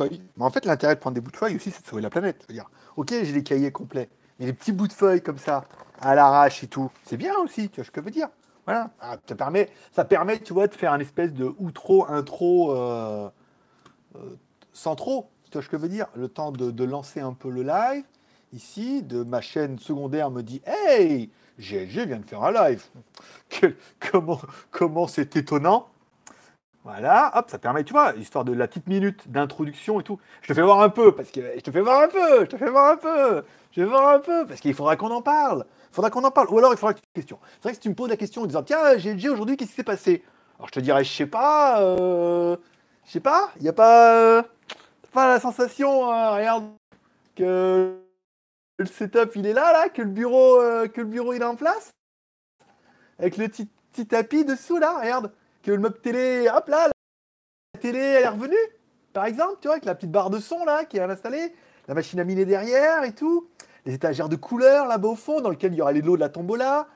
Mais en fait, l'intérêt de prendre des bouts de feuilles aussi, c'est de sauver la planète. ok, j'ai des cahiers complets, mais les petits bouts de feuilles comme ça, à l'arrache et tout, c'est bien aussi, tu vois ce que je veux dire. Voilà, ah, ça permet, ça permet, tu vois, de faire un espèce de outro, intro, euh, euh, sans trop, tu vois ce que je veux dire. Le temps de, lancer un peu le live, ici, de ma chaîne secondaire me dit, hey, GLG vient de faire un live. comment, comment c'est étonnant voilà, hop, ça permet, tu vois, histoire de la petite minute d'introduction et tout. Je te fais voir un peu, parce que je te fais voir un peu, je te fais voir un peu, je vais voir un peu, parce qu'il faudra qu'on en parle. Il faudra qu'on en parle. Ou alors il faudra que tu question. C'est vrai que si tu me poses la question en disant, tiens, GLG aujourd'hui, qu'est-ce qui s'est passé? Alors je te dirais, je sais pas, euh, je sais pas, il n'y a pas, euh, pas la sensation, hein, regarde, que le setup il est là, là, que le bureau, euh, que le bureau il est en place, avec le petit, petit tapis dessous là, regarde que le meuble télé, hop là, la télé elle est revenue, par exemple, tu vois, avec la petite barre de son là qui est installée, la machine à miner derrière et tout, les étagères de couleurs là-bas au fond, dans lequel il y aura les lots de la tombola.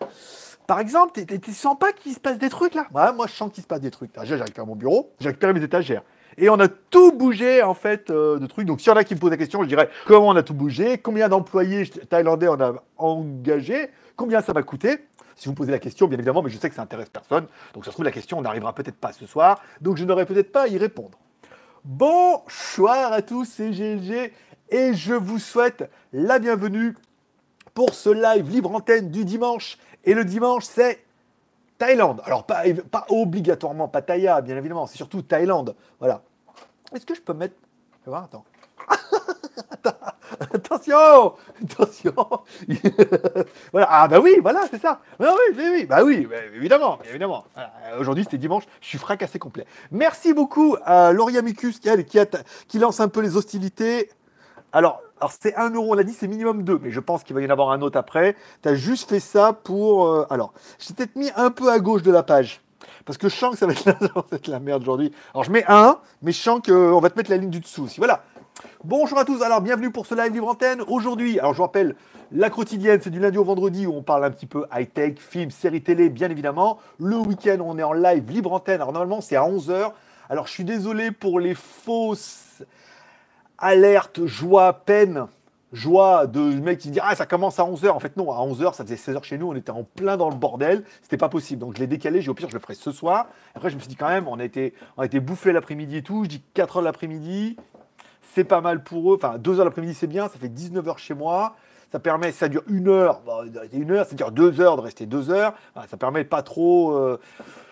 Par exemple, tu sens pas qu'il se passe des trucs là ouais, Moi, je sens qu'il se passe des trucs. Déjà, j'ai récupéré mon bureau, j'ai récupéré mes étagères. Et on a tout bougé en fait euh, de trucs. Donc, s'il y en a qui me posent la question, je dirais comment on a tout bougé, combien d'employés thaïlandais on a engagé, combien ça va coûter. Si vous posez la question, bien évidemment, mais je sais que ça intéresse personne. Donc ça se trouve, la question n'arrivera peut-être pas ce soir. Donc je n'aurai peut-être pas à y répondre. Bonsoir à tous, c'est GLG et je vous souhaite la bienvenue pour ce live libre antenne du dimanche. Et le dimanche, c'est Thaïlande. Alors, pas, pas obligatoirement Pattaya, bien évidemment, c'est surtout Thaïlande. Voilà. Est-ce que je peux mettre. Je vais voir, attends. attention, attention. voilà. Ah bah oui, voilà, c'est ça. Bah oui, oui, oui, bah oui, bah, évidemment, évidemment. Aujourd'hui, c'était dimanche, je suis fracassé complet. Merci beaucoup à Lauria Micus qui, qui, qui lance un peu les hostilités. Alors, alors c'est 1 euro, on l'a dit, c'est minimum 2, mais je pense qu'il va y en avoir un autre après. Tu as juste fait ça pour. Euh, alors, j'ai peut-être mis un peu à gauche de la page. Parce que je sens que ça va être la, la merde aujourd'hui. Alors je mets 1, mais je sens qu'on va te mettre la ligne du dessous aussi. Voilà. Bonjour à tous, alors bienvenue pour ce live libre antenne. Aujourd'hui, alors je vous rappelle, la quotidienne, c'est du lundi au vendredi où on parle un petit peu high-tech, films, séries télé, bien évidemment. Le week-end, on est en live libre antenne. Alors normalement, c'est à 11h. Alors je suis désolé pour les fausses alertes, joie, peine. Joie de mec qui dit Ah, ça commence à 11h. En fait, non, à 11h, ça faisait 16h chez nous. On était en plein dans le bordel. C'était pas possible. Donc, je l'ai décalé. J'ai au pire, je le ferai ce soir. Après, je me suis dit quand même, on a été, on a été bouffé l'après-midi et tout. Je dis 4h l'après-midi c'est pas mal pour eux. Enfin, 2 heures l'après-midi, c'est bien, ça fait 19 heures chez moi. Ça permet, ça dure une heure, une heure, ça dure deux heures de rester deux heures. ça permet pas trop euh,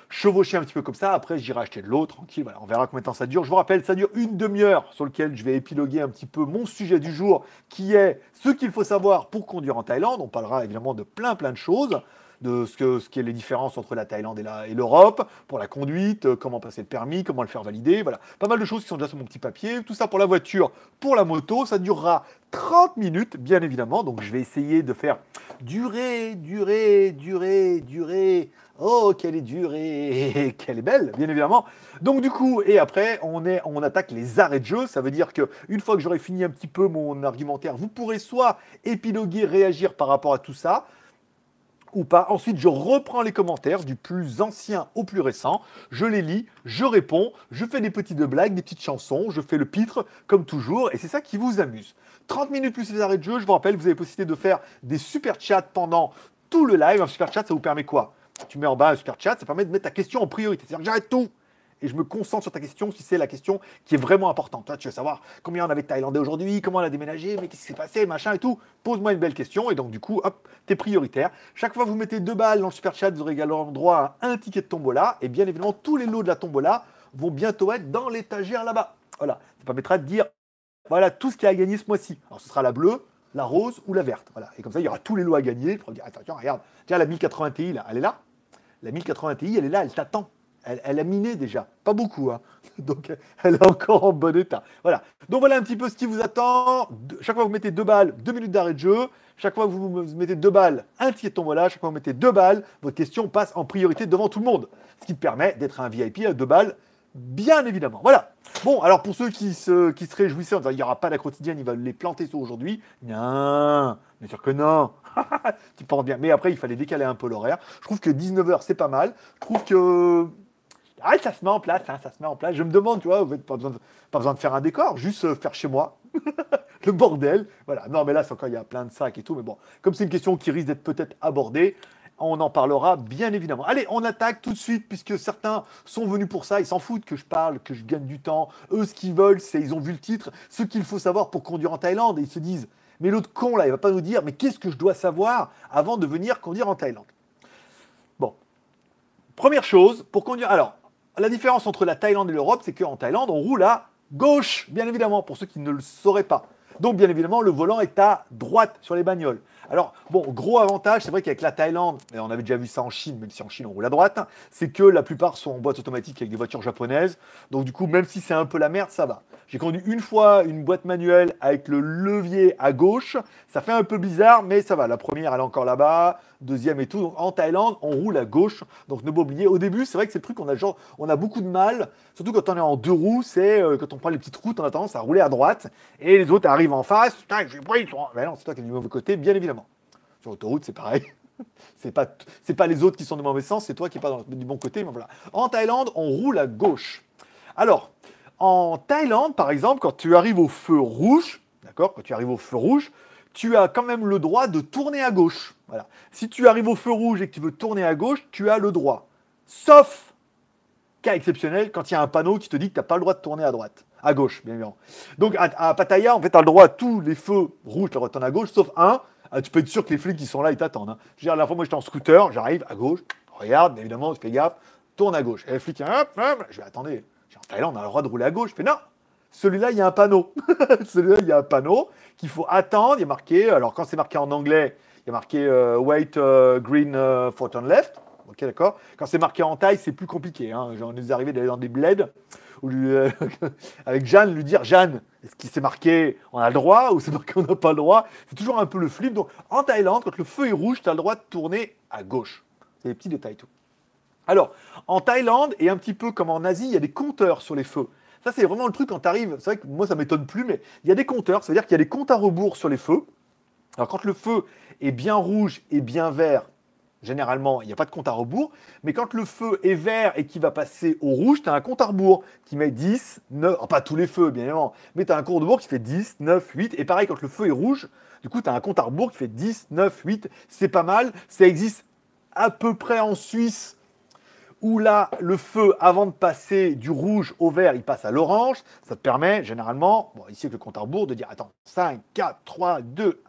chevaucher un petit peu comme ça. Après, j'irai acheter de l'eau, tranquille. Voilà, on verra combien de temps ça dure. Je vous rappelle, ça dure une demi-heure sur lequel je vais épiloguer un petit peu mon sujet du jour, qui est ce qu'il faut savoir pour conduire en Thaïlande. On parlera évidemment de plein plein de choses de ce, que, ce qui est les différences entre la Thaïlande et l'Europe, pour la conduite, euh, comment passer le permis, comment le faire valider, voilà. Pas mal de choses qui sont déjà sur mon petit papier. Tout ça pour la voiture, pour la moto, ça durera 30 minutes, bien évidemment. Donc je vais essayer de faire durer, durer, durer, durer. Oh, quelle est durée, quelle est belle, bien évidemment. Donc du coup, et après, on, est, on attaque les arrêts de jeu. Ça veut dire que une fois que j'aurai fini un petit peu mon argumentaire, vous pourrez soit épiloguer, réagir par rapport à tout ça, ou pas. Ensuite, je reprends les commentaires du plus ancien au plus récent, je les lis, je réponds, je fais des petites blagues, des petites chansons, je fais le pitre comme toujours, et c'est ça qui vous amuse. 30 minutes plus les arrêts de jeu, je vous rappelle, vous avez possibilité de faire des super chats pendant tout le live. Un super chat, ça vous permet quoi? Tu mets en bas un super chat, ça permet de mettre ta question en priorité. C'est-à-dire que j'arrête tout et je me concentre sur ta question si c'est la question qui est vraiment importante. Toi, tu veux savoir combien on avait de Thaïlandais aujourd'hui, comment on a déménagé, mais qu'est-ce qui s'est passé, machin et tout. Pose-moi une belle question et donc du coup, hop, t'es prioritaire. Chaque fois que vous mettez deux balles dans le super chat, vous aurez également droit à un ticket de tombola et bien évidemment tous les lots de la tombola vont bientôt être dans l'étagère là-bas. Voilà, ça permettra de dire voilà tout ce qui a gagné ce mois-ci. Alors ce sera la bleue, la rose ou la verte. Voilà. Et comme ça, il y aura tous les lots à gagner. Dire, attention, regarde, tiens, la 1080 Ti, là, elle est là. La 1080 Ti, elle est là, elle t'attend. Elle, a miné déjà, pas beaucoup, hein. donc elle est encore en bon état. Voilà. Donc voilà un petit peu ce qui vous attend. Chaque fois que vous mettez deux balles, deux minutes d'arrêt de jeu. Chaque fois que vous mettez deux balles, un ticket tombola. Chaque fois que vous mettez deux balles, votre question passe en priorité devant tout le monde. Ce qui permet d'être un VIP à deux balles, bien évidemment. Voilà. Bon, alors pour ceux qui se, qui se réjouissaient en disant il n'y aura pas la quotidienne, il va les planter sur aujourd'hui. Non, bien sûr que non. tu penses bien. Mais après, il fallait décaler un peu l'horaire. Je trouve que 19h, c'est pas mal. Je trouve que Ah, ça se met en place, hein, ça se met en place. Je me demande, tu vois, vous n'avez pas besoin, de, faire un décor, juste euh, faire chez moi. le bordel. Voilà. Non, mais là, c'est encore, il y a plein de sacs et tout. Mais bon, comme c'est une question qui risque d'être peut-être abordée, on en parlera bien évidemment. Allez, on attaque tout de suite puisque certains sont venus pour ça. Ils s'en foutent que je parle, que je gagne du temps. Eux, ce qu'ils veulent, c'est ils ont vu le titre, ce qu'il faut savoir pour conduire en Thaïlande. Et ils se disent, mais l'autre con là, il va pas nous dire, mais qu'est-ce que je dois savoir avant de venir conduire en Thaïlande? Bon, première chose pour conduire. Alors, la différence entre la Thaïlande et l'Europe, c'est qu'en Thaïlande, on roule à gauche, bien évidemment, pour ceux qui ne le sauraient pas. Donc, bien évidemment, le volant est à droite sur les bagnoles. Alors, bon, gros avantage, c'est vrai qu'avec la Thaïlande, et on avait déjà vu ça en Chine, même si en Chine on roule à droite, c'est que la plupart sont en boîte automatique avec des voitures japonaises. Donc, du coup, même si c'est un peu la merde, ça va. J'ai conduit une fois une boîte manuelle avec le levier à gauche. Ça fait un peu bizarre, mais ça va. La première, elle est encore là-bas. Deuxième et tout. Donc, en Thaïlande, on roule à gauche. Donc, ne pas oublier. Au début, c'est vrai que c'est le truc, on a, on a beaucoup de mal. Surtout quand on est en deux roues, c'est euh, quand on prend les petites routes, on a tendance à rouler à droite. Et les autres arrivent en face. Ben non, c'est toi qui es du mauvais côté, bien évidemment. Sur l'autoroute, c'est pareil. c'est pas, c'est pas les autres qui sont du mauvais sens, c'est toi qui es pas du bon côté. Mais voilà. En Thaïlande, on roule à gauche. Alors, en Thaïlande, par exemple, quand tu arrives au feu rouge, d'accord, quand tu arrives au feu rouge, tu as quand même le droit de tourner à gauche. Voilà. Si tu arrives au feu rouge et que tu veux tourner à gauche, tu as le droit. Sauf cas exceptionnel, quand il y a un panneau qui te dit que tu n'as pas le droit de tourner à droite. À gauche, bien évidemment. Donc à, Pattaya, en fait, tu as le droit à tous les feux rouges, tu le droit de tourner à gauche, sauf un, ah, tu peux être sûr que les flics qui sont là, ils t'attendent. Hein. Je veux dire, la fois, moi, j'étais en scooter, j'arrive à gauche, regarde, évidemment, fais gaffe, tourne à gauche. Et les flics, hop, hop, je vais attendez, en Thaïlande, on a le droit de rouler à gauche. Je fais non, celui-là, il y a un panneau. celui-là, il y a un panneau qu'il faut attendre. Il a marqué, alors quand c'est marqué en anglais, il y a marqué euh, wait uh, green uh, for turn left. Ok, d'accord. Quand c'est marqué en taille, c'est plus compliqué. Hein. J'en ai arrivé d'aller dans des bleds euh, avec Jeanne, lui dire Jeanne, est-ce qu'il s'est marqué on a le droit ou c'est marqué on n'a pas le droit? C'est toujours un peu le flip. Donc en Thaïlande, quand le feu est rouge, tu as le droit de tourner à gauche. C'est des petits détails tout. Alors, en Thaïlande, et un petit peu comme en Asie, il y a des compteurs sur les feux. Ça, c'est vraiment le truc quand tu arrives. C'est vrai que moi, ça m'étonne plus, mais il y a des compteurs. Ça veut dire qu'il y a des comptes à rebours sur les feux. Alors, quand le feu est bien rouge et bien vert, généralement, il n'y a pas de compte à rebours. Mais quand le feu est vert et qu'il va passer au rouge, tu as un compte à rebours qui met 10, 9, pas tous les feux, bien évidemment, mais tu as un compte à rebours qui fait 10, 9, 8. Et pareil, quand le feu est rouge, du coup, tu as un compte à rebours qui fait 10, 9, 8. C'est pas mal. Ça existe à peu près en Suisse où là, le feu, avant de passer du rouge au vert, il passe à l'orange. Ça te permet, généralement, ici avec le compte à rebours, de dire attends, 5, 4, 3, 2,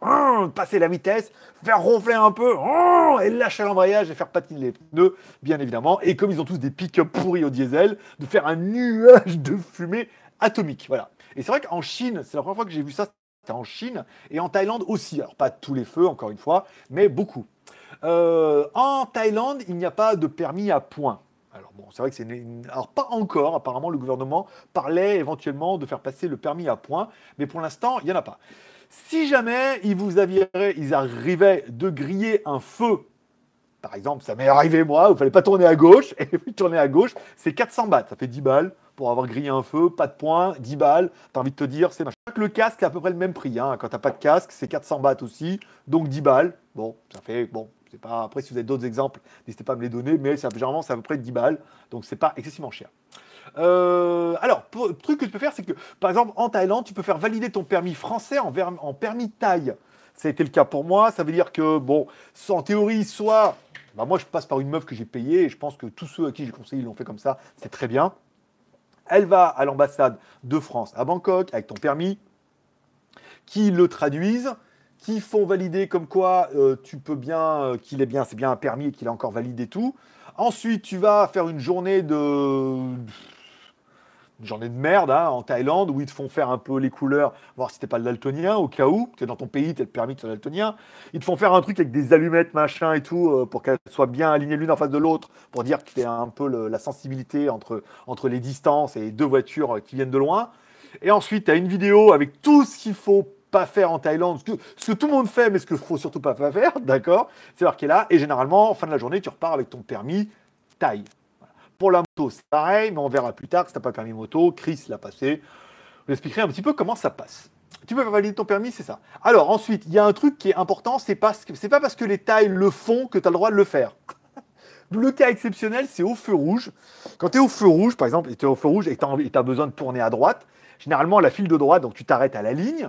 1, passer la vitesse, faire ronfler un peu, et lâcher l'embrayage et faire patiner les pneus, bien évidemment. Et comme ils ont tous des pick-up pourris au diesel, de faire un nuage de fumée atomique. Voilà. Et c'est vrai qu'en Chine, c'est la première fois que j'ai vu ça, c'était en Chine, et en Thaïlande aussi. Alors, pas tous les feux, encore une fois, mais beaucoup. Euh, en Thaïlande, il n'y a pas de permis à points. Alors bon, c'est vrai que c'est alors pas encore. Apparemment, le gouvernement parlait éventuellement de faire passer le permis à points, mais pour l'instant, il n'y en a pas. Si jamais ils vous ils arrivaient de griller un feu, par exemple, ça m'est arrivé moi, il fallait pas tourner à gauche, et puis tourner à gauche, c'est 400 bahts, ça fait 10 balles pour avoir grillé un feu, pas de points, 10 balles, t'as envie de te dire, c'est machin. Le casque est à peu près le même prix, hein. quand t'as pas de casque, c'est 400 bahts aussi, donc 10 balles, bon, ça fait, bon, pas, après, si vous avez d'autres exemples, n'hésitez pas à me les donner, mais généralement, c'est à peu près 10 balles, donc c'est pas excessivement cher. Euh, alors, le truc que tu peux faire, c'est que, par exemple, en Thaïlande, tu peux faire valider ton permis français en, en permis Thaï. Ça a été le cas pour moi. Ça veut dire que, bon, en théorie, soit. Bah moi, je passe par une meuf que j'ai payée, et je pense que tous ceux à qui j'ai conseillé, l'ont fait comme ça. C'est très bien. Elle va à l'ambassade de France à Bangkok avec ton permis, qui le traduisent qui font valider comme quoi euh, tu peux bien, euh, qu'il est bien, c'est bien un permis et qu'il a encore validé tout. Ensuite, tu vas faire une journée de une journée de merde hein, en Thaïlande où ils te font faire un peu les couleurs, voir si t'es pas le daltonien au cas où, tu es dans ton pays, tu as le permis de daltonien. Ils te font faire un truc avec des allumettes, machin et tout, euh, pour qu'elles soient bien alignées l'une en face de l'autre, pour dire que tu as un peu la sensibilité entre, entre les distances et les deux voitures qui viennent de loin. Et ensuite, tu as une vidéo avec tout ce qu'il faut pas faire en Thaïlande, ce que, tout le monde fait, mais ce qu'il faut surtout pas faire, d'accord? C'est marqué là, et généralement, en fin de la journée, tu repars avec ton permis Thaï. Pour la moto, c'est pareil, mais on verra plus tard si tu n'as pas permis moto. Chris l'a passé. Je vous expliquerai un petit peu comment ça passe. Tu peux valider ton permis, c'est ça. Alors ensuite, il y a un truc qui est important, c'est pas, c'est pas parce que les Thaïs le font que tu as le droit de le faire. Le cas exceptionnel, c'est au feu rouge. Quand tu es au feu rouge, par exemple, et tu es au feu rouge et tu as, besoin de tourner à droite, généralement, la file de droite, donc tu t'arrêtes à la ligne.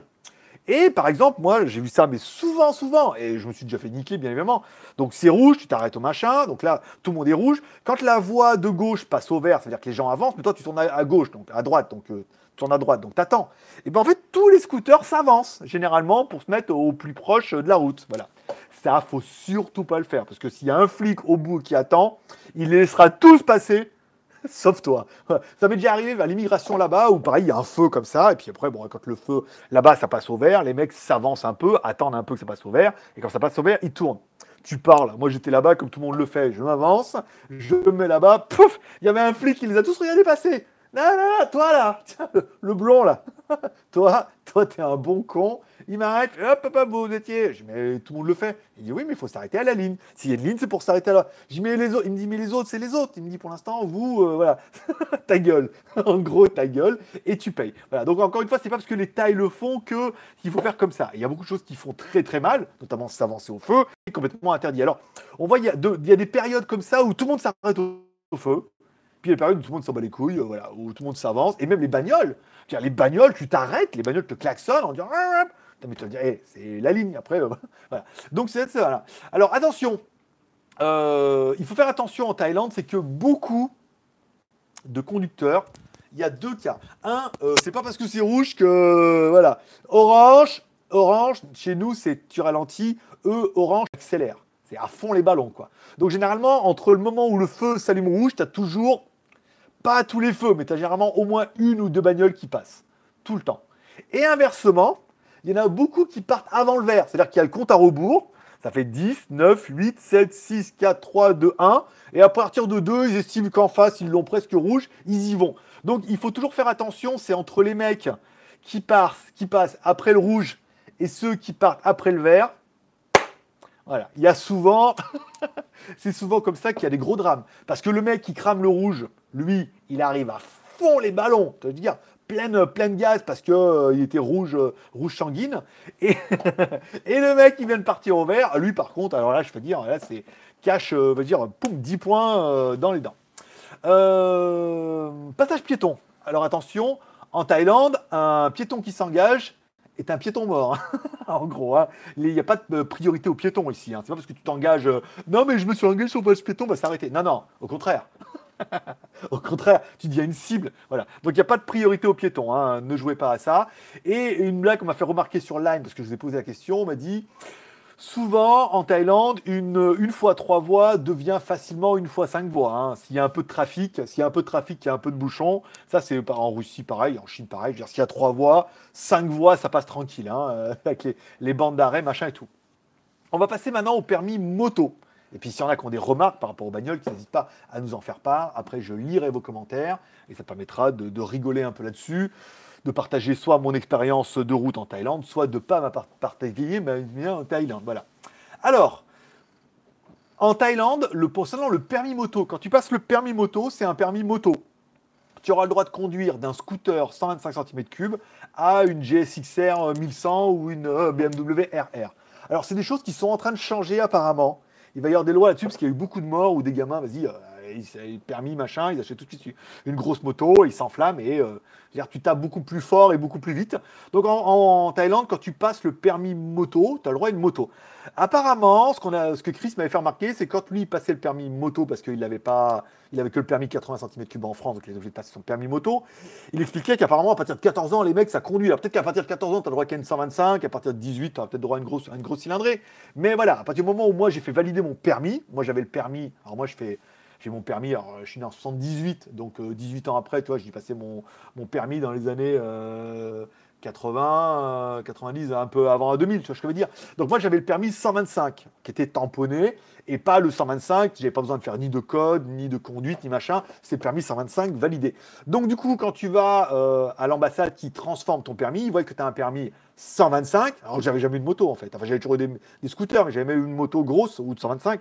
Et par exemple, moi, j'ai vu ça, mais souvent, souvent, et je me suis déjà fait niquer, bien évidemment. Donc c'est rouge, tu t'arrêtes au machin, donc là, tout le monde est rouge. Quand la voie de gauche passe au vert, c'est-à-dire que les gens avancent, mais toi, tu tournes à, gauche, donc à droite, donc euh, tu tournes à droite, donc t'attends. Et bien en fait, tous les scooters s'avancent, généralement, pour se mettre au plus proche de la route. Voilà. Ça, faut surtout pas le faire, parce que s'il y a un flic au bout qui attend, il les laissera tous passer Sauf toi. Ça m'est déjà arrivé vers l'immigration là-bas où pareil, il y a un feu comme ça, et puis après, bon, quand le feu là-bas, ça passe au vert, les mecs s'avancent un peu, attendent un peu que ça passe au vert, et quand ça passe au vert, ils tournent. Tu parles. Moi, j'étais là-bas comme tout le monde le fait. Je m'avance, je me mets là-bas, pouf, il y avait un flic qui les a tous regardés passer. Non, non, non, toi là, le blond là, toi, toi, t'es un bon con. Il m'arrête, hop, hop, hop, vous étiez. Je dis, tout le monde le fait. Il dit, oui, mais il faut s'arrêter à la ligne. S'il y a une ligne, c'est pour s'arrêter là. Je dis, mais les autres, il me dit, mais les autres, c'est les autres. Il me dit, pour l'instant, vous, euh, voilà, ta gueule. en gros, ta gueule, et tu payes. Voilà. Donc, encore une fois, c'est pas parce que les tailles le font que qu'il faut faire comme ça. Il y a beaucoup de choses qui font très, très mal, notamment s'avancer au feu, c'est complètement interdit. Alors, on voit, il y, il y a des périodes comme ça où tout le monde s'arrête au, feu. Puis il y a des périodes où tout le monde s'en bat les couilles, euh, voilà, où tout le monde s'avance, et même les bagnoles. Les bagnoles, tu t'arrêtes, les bagnoles te klaxonnent en disant mais tu vas dire, eh, c'est la ligne après. Euh, voilà. Donc c'est ça. Alors attention, euh, il faut faire attention en Thaïlande, c'est que beaucoup de conducteurs, il y a deux cas. Un, c'est pas parce que c'est rouge que voilà. Orange, orange, chez nous c'est tu ralentis. Eux, orange accélère. C'est à fond les ballons quoi. Donc généralement entre le moment où le feu s'allume rouge, tu as toujours pas tous les feux, mais tu as généralement au moins une ou deux bagnoles qui passent tout le temps. Et inversement, il y en a beaucoup qui partent avant le vert. C'est-à-dire qu'il y a le compte à rebours. Ça fait 10, 9, 8, 7, 6, 4, 3, 2, 1. Et à partir de 2, ils estiment qu'en face, ils l'ont presque rouge, ils y vont. Donc il faut toujours faire attention, c'est entre les mecs qui, passent, qui passent après le rouge et ceux qui partent après le vert. Voilà, il y a souvent, c'est souvent comme ça qu'il y a des gros drames. Parce que le mec qui crame le rouge, lui, il arrive à fond les ballons. Veux dire, pleine, pleine gaz parce que euh, était rouge, euh, rouge sanguine. Et, le mec, il vient de partir au vert. Lui, par contre, alors là, je peux dire, là, c'est cash, euh, va dire, poum, 10 points dans les dents. passage piéton. Alors attention, en Thaïlande, un piéton qui s'engage est un piéton mort. Hein. en gros, hein. il n'y a pas de priorité au piéton ici. Hein. C'est pas parce que tu t'engages. non, mais je me suis engagé sur le piéton, va s'arrêter. Non, non, au contraire. Au contraire, tu à une cible. Voilà. Donc il n'y a pas de priorité aux piétons. Hein. Ne jouez pas à ça. Et une blague qu'on m'a fait remarquer sur Line, parce que je vous ai posé la question, on m'a dit souvent en Thaïlande, une, une fois trois voies devient facilement une fois cinq voies. Hein. S'il y a un peu de trafic, s'il y a un peu de trafic, il y a un peu de bouchon. Ça, c'est en Russie pareil, en Chine pareil. S'il y a trois voies, cinq voies, ça passe tranquille, hein, avec les bandes d'arrêt, machin et tout. On va passer maintenant au permis moto. Et puis s'il y en a qui ont des remarques par rapport aux bagnoles, qui n'hésitent pas à nous en faire part. Après, je lirai vos commentaires et ça permettra de, rigoler un peu là-dessus, de partager soit mon expérience de route en Thaïlande, soit de ne pas partager ma bien en Thaïlande. Voilà. Alors, en Thaïlande, le, le permis moto, quand tu passes le permis moto, c'est un permis moto. Tu auras le droit de conduire d'un scooter 125 cm3 à une GSXR 1100 ou une euh, BMW RR. Alors, c'est des choses qui sont en train de changer apparemment il va y avoir des lois là-dessus parce qu'il y a eu beaucoup de morts où des gamins, vas-y, ils permis, machin, ils achètent tout de suite une grosse moto, ils s'enflamment et euh, tu tapes beaucoup plus fort et beaucoup plus vite. Donc en, Thaïlande, quand tu passes le permis moto, tu as le droit à une moto. Apparemment, ce, qu'on a, ce que Chris m'avait fait remarquer, c'est quand lui passait le permis moto parce qu'il n'avait pas, il avait que le permis 80 cm3 en France, donc il est obligé de passer son permis moto. Il expliquait qu'apparemment, à partir de 14 ans, les mecs, ça conduit. Peut-être qu'à partir de 14 ans, tu as le droit qu'à une 125, à partir de 18, tu as peut-être droit à une grosse, une grosse cylindrée. Mais voilà, à partir du moment où moi j'ai fait valider mon permis, moi j'avais le permis, alors moi je fais j'ai mon permis, alors je suis né en 78, donc 18 euh, ans après, tu vois, j'ai passé mon, permis dans les années 80, 90, euh, un peu avant 2000, tu vois ce que je veux dire. Donc moi j'avais le permis 125, qui était tamponné, et pas le 125, j'avais pas besoin de faire ni de code, ni de conduite, ni machin, c'est le permis 125 validé. Donc du coup, quand tu vas euh, à l'ambassade qui transforme ton permis, ils voient que tu as un permis 125, alors j'avais jamais eu de moto en fait, enfin j'avais toujours eu des, des scooters, mais j'avais jamais eu une moto grosse ou de 125.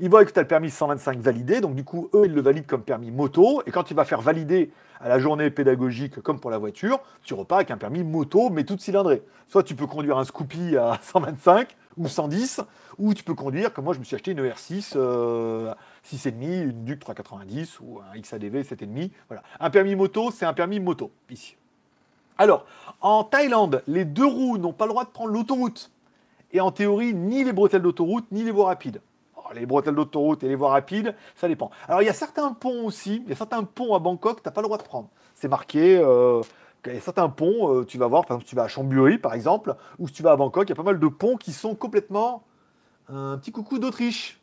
Ils voient que tu as le permis 125 validé, donc du coup, eux, ils le valident comme permis moto. Et quand tu vas faire valider à la journée pédagogique, comme pour la voiture, tu repars avec un permis moto, mais toute cylindrée. Soit tu peux conduire un Scoopy à 125, ou 110, ou tu peux conduire, comme moi je me suis acheté une ER6, euh, 6,5, une Duc 390 ou un XADV 7,5. Voilà. Un permis moto, c'est un permis moto, ici. Alors, en Thaïlande, les deux roues n'ont pas le droit de prendre l'autoroute. Et en théorie, ni les bretelles d'autoroute, ni les voies rapides. Les bretelles d'autoroute et les voies rapides, ça dépend. Alors, il y a certains ponts aussi, il y a certains ponts à Bangkok, tu n'as pas le droit de prendre. C'est marqué, euh, y a certains ponts, euh, tu vas voir, par exemple, si tu vas à Chamburi, par exemple, ou si tu vas à Bangkok, il y a pas mal de ponts qui sont complètement un petit coucou d'Autriche.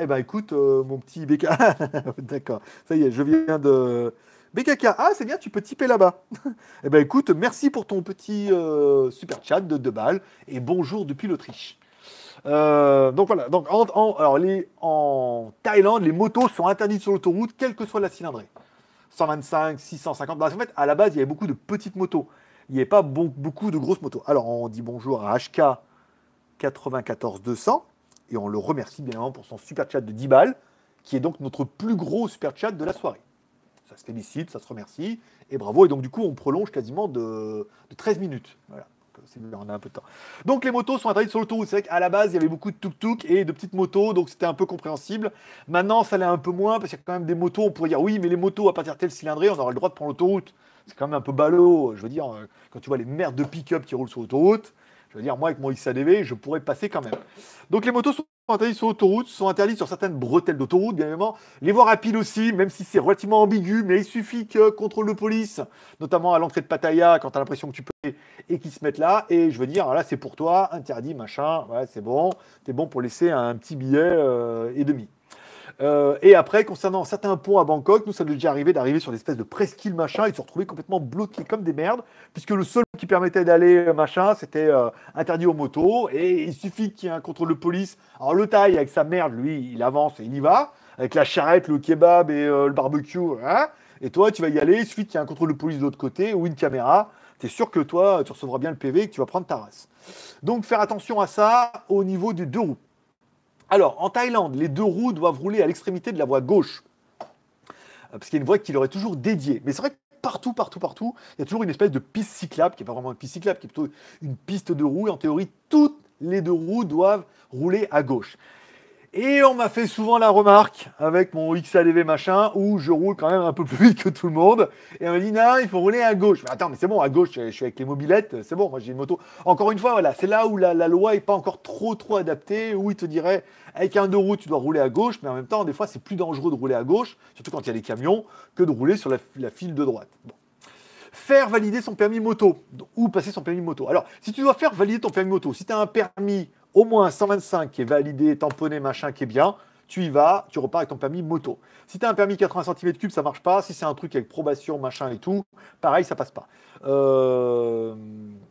Eh ben écoute, euh, mon petit BK, d'accord, ça y est, je viens de... BKK, ah c'est bien, tu peux typer là-bas. eh ben écoute, merci pour ton petit euh, super chat de 2 balles et bonjour depuis l'Autriche. Donc voilà, donc en, alors les, en Thaïlande, les motos sont interdites sur l'autoroute, quelle que soit la cylindrée. 125, 650. Bah, en fait, à la base, il y avait beaucoup de petites motos. Il n'y avait pas beaucoup de grosses motos. Alors, on dit bonjour à HK 94200 et on le remercie bien évidemment pour son super chat de 10 balles, qui est donc notre plus gros super chat de la soirée. Ça se félicite, ça se remercie et bravo. Et donc, du coup, on prolonge quasiment de, de 13 minutes. Voilà a un peu de temps. Donc les motos sont interdites sur l'autoroute. C'est vrai qu'à la base, il y avait beaucoup de tuk-tuk et de petites motos, donc c'était un peu compréhensible. Maintenant, ça l'est un peu moins parce qu'il y a quand même des motos. On pourrait dire oui, mais les motos à partir de tel cylindrée, on aura le droit de prendre l'autoroute. C'est quand même un peu ballot. Je veux dire, euh, quand tu vois les merdes de pick-up qui roulent sur l'autoroute, je veux dire, moi avec mon XADV, je pourrais passer quand même. Donc les motos sont interdites sur l'autoroute, sont interdites sur certaines bretelles d'autoroute, bien évidemment. Les voies rapides aussi, même si c'est relativement ambigu, mais il suffit que contrôle de police, notamment à l'entrée de Pattaya, quand tu as l'impression que tu peux, et qu'ils se mettent là. Et je veux dire, là, c'est pour toi, interdit, machin, ouais, c'est bon, t'es bon pour laisser un petit billet euh, et demi. Euh, et après, concernant certains ponts à Bangkok, nous, ça nous déjà arrivé d'arriver sur l'espèce de presqu'île machin et de se retrouver complètement bloqué comme des merdes, puisque le seul qui permettait d'aller euh, machin, c'était euh, interdit aux motos. Et il suffit qu'il y ait un contrôle de police. Alors le taille, avec sa merde, lui, il avance et il y va, avec la charrette, le kebab et le barbecue. Hein et toi, tu vas y aller, il suffit qu'il y ait un contrôle de police de l'autre côté ou une caméra. C'est sûr que toi, tu recevras bien le PV et que tu vas prendre ta race. Donc faire attention à ça au niveau des deux roues. Alors, en Thaïlande, les deux roues doivent rouler à l'extrémité de la voie gauche. Euh, parce qu'il y a une voie qui leur est toujours dédiée. Mais c'est vrai que partout, partout, partout, il y a toujours une espèce de piste cyclable, qui n'est pas vraiment une piste cyclable, qui est plutôt une piste de roues. Et en théorie, toutes les deux roues doivent rouler à gauche. Et on m'a fait souvent la remarque avec mon XADV machin où je roule quand même un peu plus vite que tout le monde. Et on m'a dit non, il faut rouler à gauche. Mais attends, mais c'est bon, à gauche, je suis avec les mobilettes, c'est bon, moi j'ai une moto. Encore une fois, voilà, c'est là où la, loi n'est pas encore trop trop adaptée, où il te dirait avec un deux roues, tu dois rouler à gauche, mais en même temps, des fois, c'est plus dangereux de rouler à gauche, surtout quand il y a des camions, que de rouler sur la, file de droite. Faire valider son permis moto ou passer son permis moto. Alors, si tu dois faire valider ton permis moto, si tu as un permis au moins 125 qui est validé, tamponné, machin, qui est bien, tu y vas, tu repars avec ton permis moto. Si tu as un permis 80 cm3, ça marche pas. Si c'est un truc avec probation, machin et tout, pareil, ça passe pas. Euh,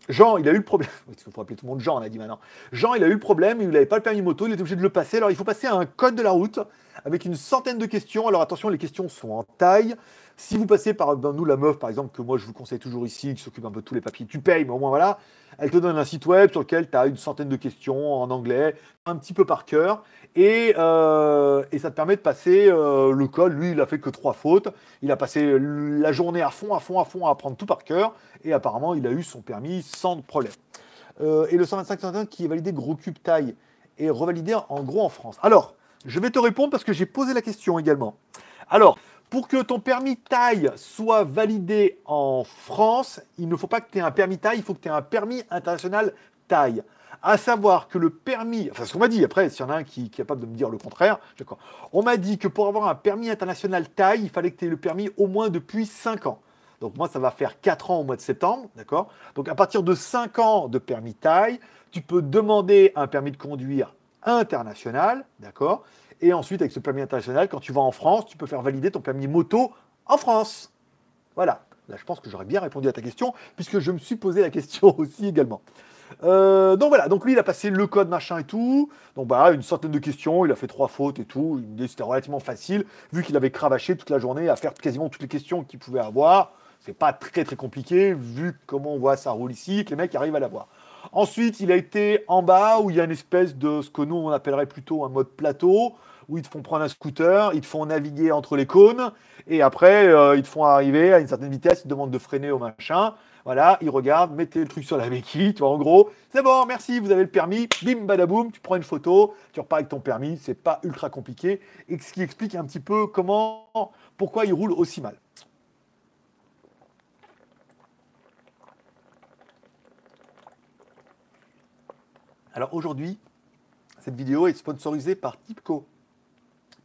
Jean, il a eu le problème. Il faut appeler tout le monde Jean, on a dit maintenant. Jean, il a eu le problème, il n'avait pas le permis moto, il était obligé de le passer. Alors, il faut passer à un code de la route avec une centaine de questions. Alors, attention, les questions sont en taille. Si vous passez par ben, nous, la meuf, par exemple, que moi je vous conseille toujours ici, qui s'occupe un peu de tous les papiers, tu payes, mais au moins voilà, elle te donne un site web sur lequel tu as une centaine de questions en anglais, un petit peu par cœur, et, euh, ça te permet de passer euh, le code. Lui, il a fait que trois fautes. Il a passé la journée à fond, à fond, à fond à apprendre tout par cœur, et apparemment, il a eu son permis sans problème. Euh, et le 125 qui est validé gros cube taille est revalidé en gros en France. Alors, je vais te répondre parce que j'ai posé la question également. Alors, pour que ton permis taille soit validé en France, il ne faut pas que tu aies un permis taille, il faut que tu aies un permis international taille. À savoir que le permis, enfin ce qu'on m'a dit, après s'il y en a un qui, est capable de me dire le contraire. On m'a dit que pour avoir un permis international taille, il fallait que tu aies le permis au moins depuis 5 ans. Donc moi, ça va faire 4 ans au mois de septembre, d'accord Donc à partir de 5 ans de permis taille, tu peux demander un permis de conduire international, d'accord et ensuite, avec ce permis international, quand tu vas en France, tu peux faire valider ton permis moto en France. Voilà. Là, je pense que j'aurais bien répondu à ta question, puisque je me suis posé la question aussi également. Euh, donc voilà, donc lui il a passé le code machin et tout. Donc bah une centaine de questions, il a fait trois fautes et tout. C'était relativement facile, vu qu'il avait cravaché toute la journée à faire quasiment toutes les questions qu'il pouvait avoir. C'est pas très très compliqué, vu comment on voit ça roule ici, que les mecs arrivent à l'avoir. Ensuite, il a été en bas où il y a une espèce de ce que nous on appellerait plutôt un mode plateau, où ils te font prendre un scooter, ils te font naviguer entre les cônes, et après, euh, ils te font arriver à une certaine vitesse, ils te demandent de freiner au machin. Voilà, ils regardent, mettez le truc sur la béquille, tu vois, en gros, c'est bon, merci, vous avez le permis, bim, badaboum, tu prends une photo, tu repars avec ton permis, c'est pas ultra compliqué, et ce qui explique un petit peu comment, pourquoi ils roulent aussi mal. Alors aujourd'hui, cette vidéo est sponsorisée par Tipco.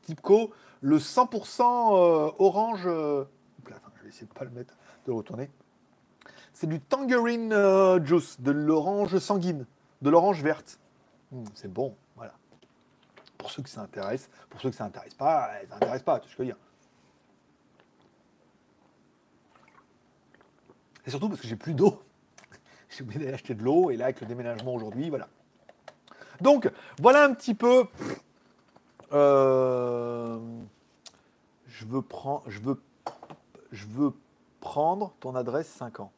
Tipco, le 100% euh, orange. Euh, je vais essayer de pas le mettre, de retourner. C'est du tangerine euh, juice, de l'orange sanguine, de l'orange verte. Hmm, c'est bon, voilà. Pour ceux que ça intéresse, pour ceux que ça intéresse pas, ça intéresse pas, tu ce que je veux dire. Et surtout parce que j'ai plus d'eau. J'ai oublié d'aller de l'eau et là avec le déménagement aujourd'hui, voilà. Donc, voilà un petit peu. Euh, je, veux prendre, ton adresse 5 ans.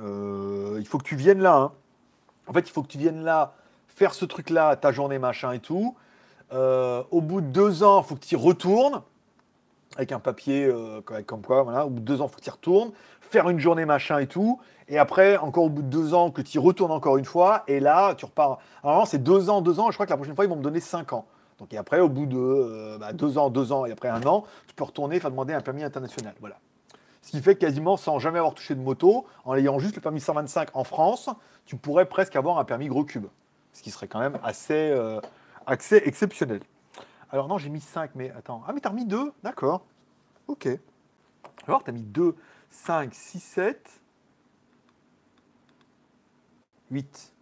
Euh, il faut que tu viennes là. Hein. En fait, il faut que tu viennes là faire ce truc-là, ta journée machin et tout. Euh, au bout de deux ans, il faut que tu y retournes avec un papier comme quoi, voilà. Au bout de deux ans, il faut que tu y retournes, faire une journée machin et tout. Et après, encore au bout de deux ans, que tu y retournes encore une fois, et là, tu repars. Alors, c'est deux ans, deux ans, je crois que la prochaine fois, ils vont me donner cinq ans. Donc, et après, au bout de euh, bah, deux ans, deux ans, et après un an, tu peux retourner, faire demander un permis international. Voilà. Ce qui fait quasiment sans jamais avoir touché de moto, en ayant juste le permis 125 en France, tu pourrais presque avoir un permis gros cube. Ce qui serait quand même assez, euh, exceptionnel. Alors non, j'ai mis 5, mais attends. Ah, mais t'as remis 2 D'accord. Ok. Alors, t'as mis 2, 5, 6, 7. 8.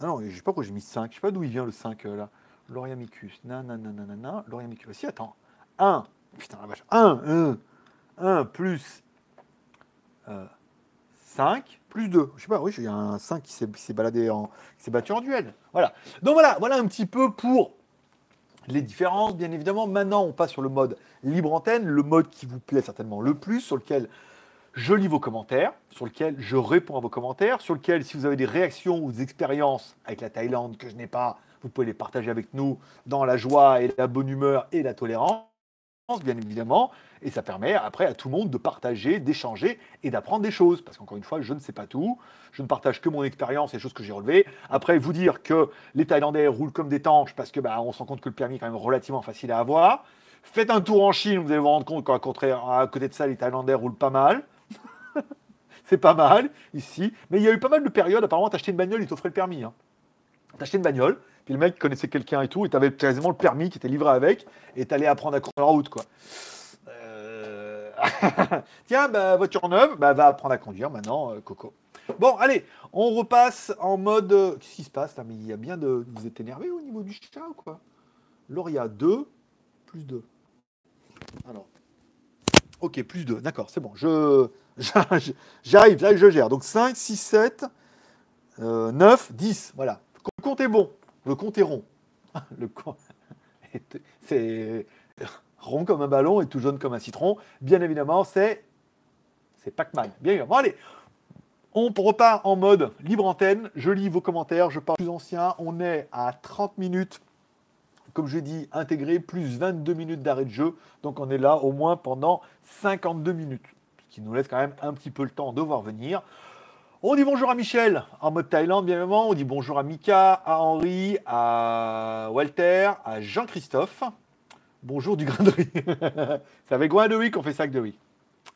Ah non, je sais pas pourquoi j'ai mis 5. Je sais pas d'où il vient le 5 euh, là. Loriamicus. Nanana. Loriamicus. Ah, si, attends. 1. Putain, la vache. 1. 1. 1 plus euh, 5 plus 2. Je sais pas, oui, il y a un 5 qui s'est baladé en. qui s'est battu en duel. Voilà. Donc voilà, voilà un petit peu pour les différences, bien évidemment. Maintenant, on passe sur le mode libre antenne, le mode qui vous plaît certainement le plus, sur lequel je lis vos commentaires, sur lequel je réponds à vos commentaires, sur lequel, si vous avez des réactions ou des expériences avec la Thaïlande que je n'ai pas, vous pouvez les partager avec nous dans la joie et la bonne humeur et la tolérance, bien évidemment. Et ça permet après à tout le monde de partager, d'échanger et d'apprendre des choses. Parce qu'encore une fois, je ne sais pas tout. Je ne partage que mon expérience et les choses que j'ai relevées. Après, vous dire que les Thaïlandais roulent comme des tanches parce que bah, on se rend compte que le permis est quand même relativement facile à avoir. Faites un tour en Chine, vous allez vous rendre compte qu'à côté de ça, les Thaïlandais roulent pas mal. c'est pas mal ici. Mais il y a eu pas mal de périodes. Apparemment, t'achetais une bagnole, il t'offrait le permis. Hein. Une bagnole, puis le mec connaissait quelqu'un et tout, et t'avais quasiment le permis qui était livré avec, et t'allais apprendre à conduire en route, quoi. Euh, tiens, bah, voiture neuve, bah, va apprendre à conduire maintenant, euh, Coco. Bon, allez, on repasse en mode. Euh, qu'est-ce qui se passe là Mais il y a bien de. Vous êtes énervé au niveau du chat ou quoi? Lauria 2 plus 2. Alors. Ok, plus 2. D'accord, c'est bon. Je. J'arrive, là je gère. Donc 5, 6, 7, 9, 10. Voilà. Le compte est bon. Le compte est rond. Le C'est rond comme un ballon et tout jaune comme un citron. Bien évidemment, c'est Pac-Man. Bien évidemment. allez, on repart en mode libre antenne. Je lis vos commentaires. Je parle plus ancien. On est à 30 minutes. Comme je dis, intégré, plus 22 minutes d'arrêt de jeu. Donc on est là au moins pendant 52 minutes qui nous laisse quand même un petit peu le temps de voir venir. On dit bonjour à Michel en mode Thaïlande, bien évidemment. On dit bonjour à Mika, à Henri, à Walter, à Jean-Christophe. Bonjour du grain de riz. C'est avec Gouin de riz qu'on fait sac de riz.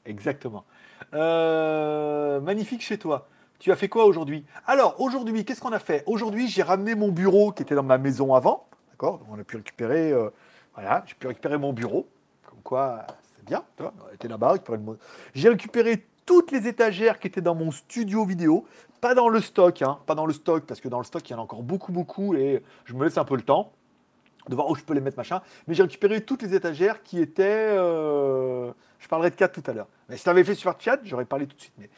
Exactement. Euh, magnifique chez toi. Tu as fait quoi aujourd'hui? Alors, aujourd'hui, qu'est-ce qu'on a fait? Aujourd'hui, j'ai ramené mon bureau qui était dans ma maison avant. D'accord? On a pu récupérer. Euh, voilà, j'ai pu récupérer mon bureau. Comme quoi, bien, était là-bas. J'ai récupéré toutes les étagères qui étaient dans mon studio vidéo, pas dans le stock, hein, pas dans le stock, parce que dans le stock, il y en a encore beaucoup, beaucoup, et je me laisse un peu le temps de voir où je peux les mettre, machin. Mais j'ai récupéré toutes les étagères qui étaient... Euh, je parlerai de 4 tout à l'heure. Mais si tu avais fait sur chat, j'aurais parlé tout de suite. Mais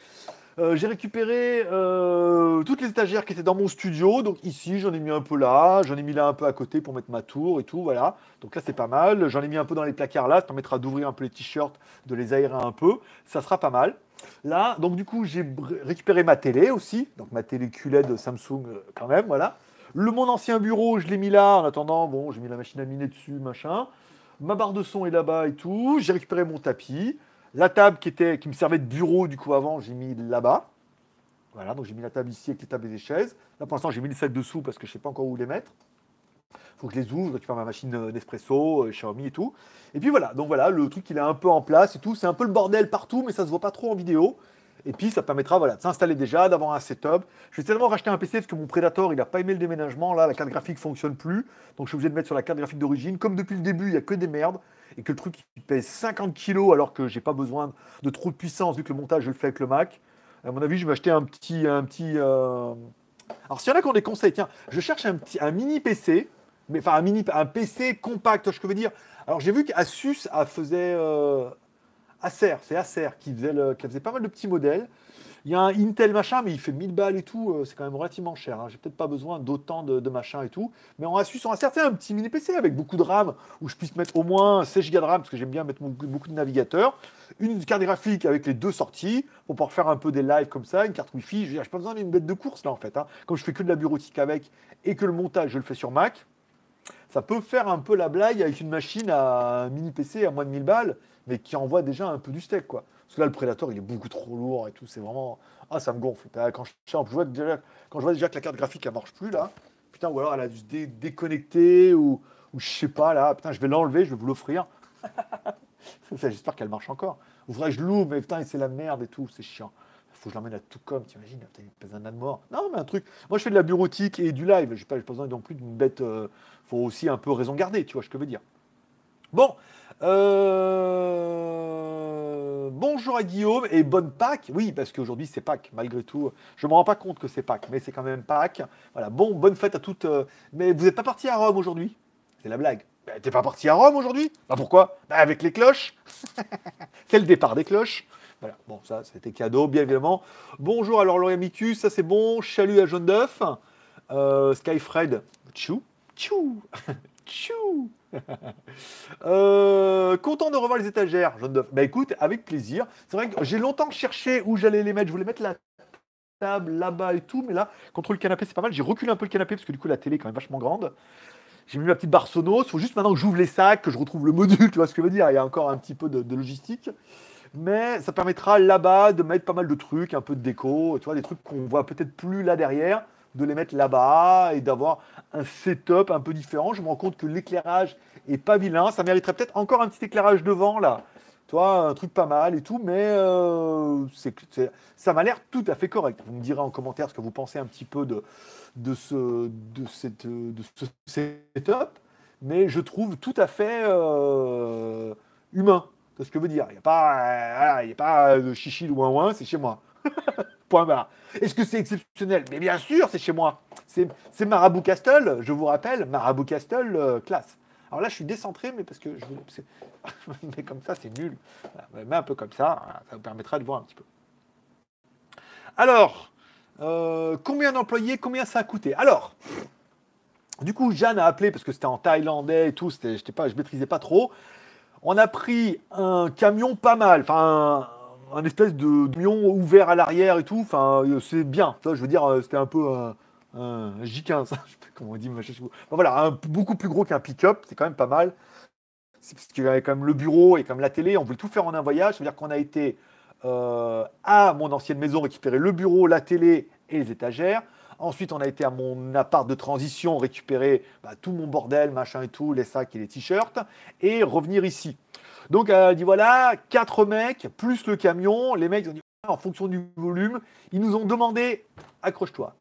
euh, j'ai récupéré euh, toutes les étagères qui étaient dans mon studio. Donc ici, j'en ai mis un peu là, j'en ai mis là un peu à côté pour mettre ma tour et tout. Voilà. Donc là, c'est pas mal. J'en ai mis un peu dans les placards là. Ça permettra d'ouvrir un peu les t-shirts, de les aérer un peu. Ça sera pas mal. Là, donc du coup, j'ai récupéré ma télé aussi. Donc ma télé QLED Samsung euh, quand même. Voilà. Le, mon ancien bureau, je l'ai mis là. En attendant, bon, j'ai mis la machine à miner dessus, machin. Ma barre de son est là-bas et tout. J'ai récupéré mon tapis. La table qui, était, qui me servait de bureau, du coup, avant, j'ai mis là-bas. Voilà, donc j'ai mis la table ici avec les tables et les chaises. Là, pour l'instant, j'ai mis les sacs dessous parce que je ne sais pas encore où les mettre. Il faut que je les ouvre, récupère ma machine d'espresso, euh, Xiaomi et tout. Et puis voilà, donc voilà, le truc, il est un peu en place et tout. C'est un peu le bordel partout, mais ça se voit pas trop en vidéo. Et puis ça permettra voilà, de s'installer déjà, d'avoir un setup. Je vais tellement racheter un PC parce que mon Predator, il n'a pas aimé le déménagement. Là, la carte graphique fonctionne plus. Donc je suis obligé de mettre sur la carte graphique d'origine. Comme depuis le début, il n'y a que des merdes. Et que le truc il pèse 50 kg alors que j'ai pas besoin de trop de puissance vu que le montage je le fais avec le Mac. À mon avis, je vais acheter un petit. Un petit euh, Alors s'il y en a qui ont des conseils, tiens, je cherche un, petit, un mini PC. Mais, enfin, un, mini, un PC compact, je veux dire. Alors j'ai vu qu'Asus faisait. Euh, Acer, c'est Acer qui faisait, faisait pas mal de petits modèles. Il y a un Intel machin, mais il fait 1000 balles et tout, euh, c'est quand même relativement cher. Hein. J'ai peut-être pas besoin d'autant de, de, machin et tout. Mais on a su sur un certain un petit mini PC avec beaucoup de RAM, où je puisse mettre au moins 16 Go de RAM, parce que j'aime bien mettre beaucoup de navigateurs. Une carte graphique avec les deux sorties, pour pouvoir faire un peu des lives comme ça, une carte Wi-Fi. Je n'ai pas besoin d'une bête de course là en fait. Hein. Comme je fais que de la bureautique avec, et que le montage, je le fais sur Mac, ça peut faire un peu la blague avec une machine à mini PC à moins de 1000 balles mais qui envoie déjà un peu du steak, quoi. Parce que là, le Predator, il est beaucoup trop lourd et tout. C'est vraiment. Ah, ça me gonfle. Quand je, vois déjà, quand je vois déjà que la carte graphique, elle marche plus, là, putain, ou alors elle a dû se déconnecter, ou, je sais pas, là, putain, je vais l'enlever, je vais vous l'offrir. J'espère qu'elle marche encore. Ou je l'ouvre, mais putain, c'est la merde et tout, c'est chiant. Faut que je l'emmène à tout comme, t'imagines, il pèse un âne mort. Non, mais un truc. Moi, je fais de la bureautique et du live. J'ai pas, pas besoin non plus d'une bête. Euh, faut aussi un peu raison garder, tu vois ce que je veux dire. Bon, euh, bonjour à Guillaume et bonne Pâques. Oui, parce qu'aujourd'hui c'est Pâques, malgré tout. Je ne me rends pas compte que c'est Pâques, mais c'est quand même Pâques. Voilà, bon, bonne fête à toutes. Euh, mais vous n'êtes pas parti à Rome aujourd'hui? C'est la blague. Bah, T'es pas parti à Rome aujourd'hui? Bah pourquoi? Bah avec les cloches. c'est le départ des cloches. Voilà, bon, ça c'était cadeau, bien évidemment. Bonjour à Laurent Micus, ça c'est bon. Chalut à Jaune d'œuf. Euh, Skyfred, tchou, tchou, tchou. Euh, content de revoir les étagères, jaune d'œuf. Bah écoute, avec plaisir. C'est vrai que j'ai longtemps cherché où j'allais les mettre. Je voulais mettre la table là-bas et tout, mais là, contre le canapé, c'est pas mal. J'ai reculé un peu le canapé parce que du coup, la télé est quand même vachement grande. J'ai mis ma petite barre Sonos. Il faut juste maintenant que j'ouvre les sacs, que je retrouve le module. Tu vois ce que je veux dire Il y a encore un petit peu de, logistique. Mais ça permettra là-bas de mettre pas mal de trucs, un peu de déco, tu vois, des trucs qu'on voit peut-être plus là derrière de les mettre là-bas et d'avoir un setup un peu différent. Je me rends compte que l'éclairage est pas vilain. Ça mériterait peut-être encore un petit éclairage devant là. Toi, un truc pas mal et tout, mais euh, ça m'a l'air tout à fait correct. Vous me direz en commentaire ce que vous pensez un petit peu de, de, ce, de, cette, de ce setup, mais je trouve tout à fait euh, humain. C'est ce que je veux dire. Il n'y a pas, il a pas de chichi ou ouin c'est chez moi. Est-ce que c'est exceptionnel? Mais bien sûr, c'est chez moi. C'est Marabout Castle, je vous rappelle, Marabout Castle, euh, classe. Alors là, je suis décentré, mais parce que je mais comme ça, c'est nul. Mais un peu comme ça, ça vous permettra de voir un petit peu. Alors, euh, combien d'employés, combien ça a coûté? Alors, du coup, Jeanne a appelé parce que c'était en thaïlandais et tout, je pas, je maîtrisais pas trop. On a pris un camion pas mal, enfin un espèce de camion ouvert à l'arrière et tout. Enfin, euh, c'est bien. Ça, je veux dire, euh, c'était un peu un, J15. Je sais comment on dit. voilà, un, beaucoup plus gros qu'un pick-up. C'est quand même pas mal. C'est parce qu'il y avait quand même le bureau et comme la télé. On voulait tout faire en un voyage. Ça veut dire qu'on a été euh, à mon ancienne maison récupérer le bureau, la télé et les étagères. Ensuite, on a été à mon appart de transition récupérer bah, tout mon bordel, machin et tout, les sacs et les t-shirts, et revenir ici. Donc elle dit voilà, quatre mecs, plus le camion. Les mecs ont dit en fonction du volume, ils nous ont demandé accroche-toi.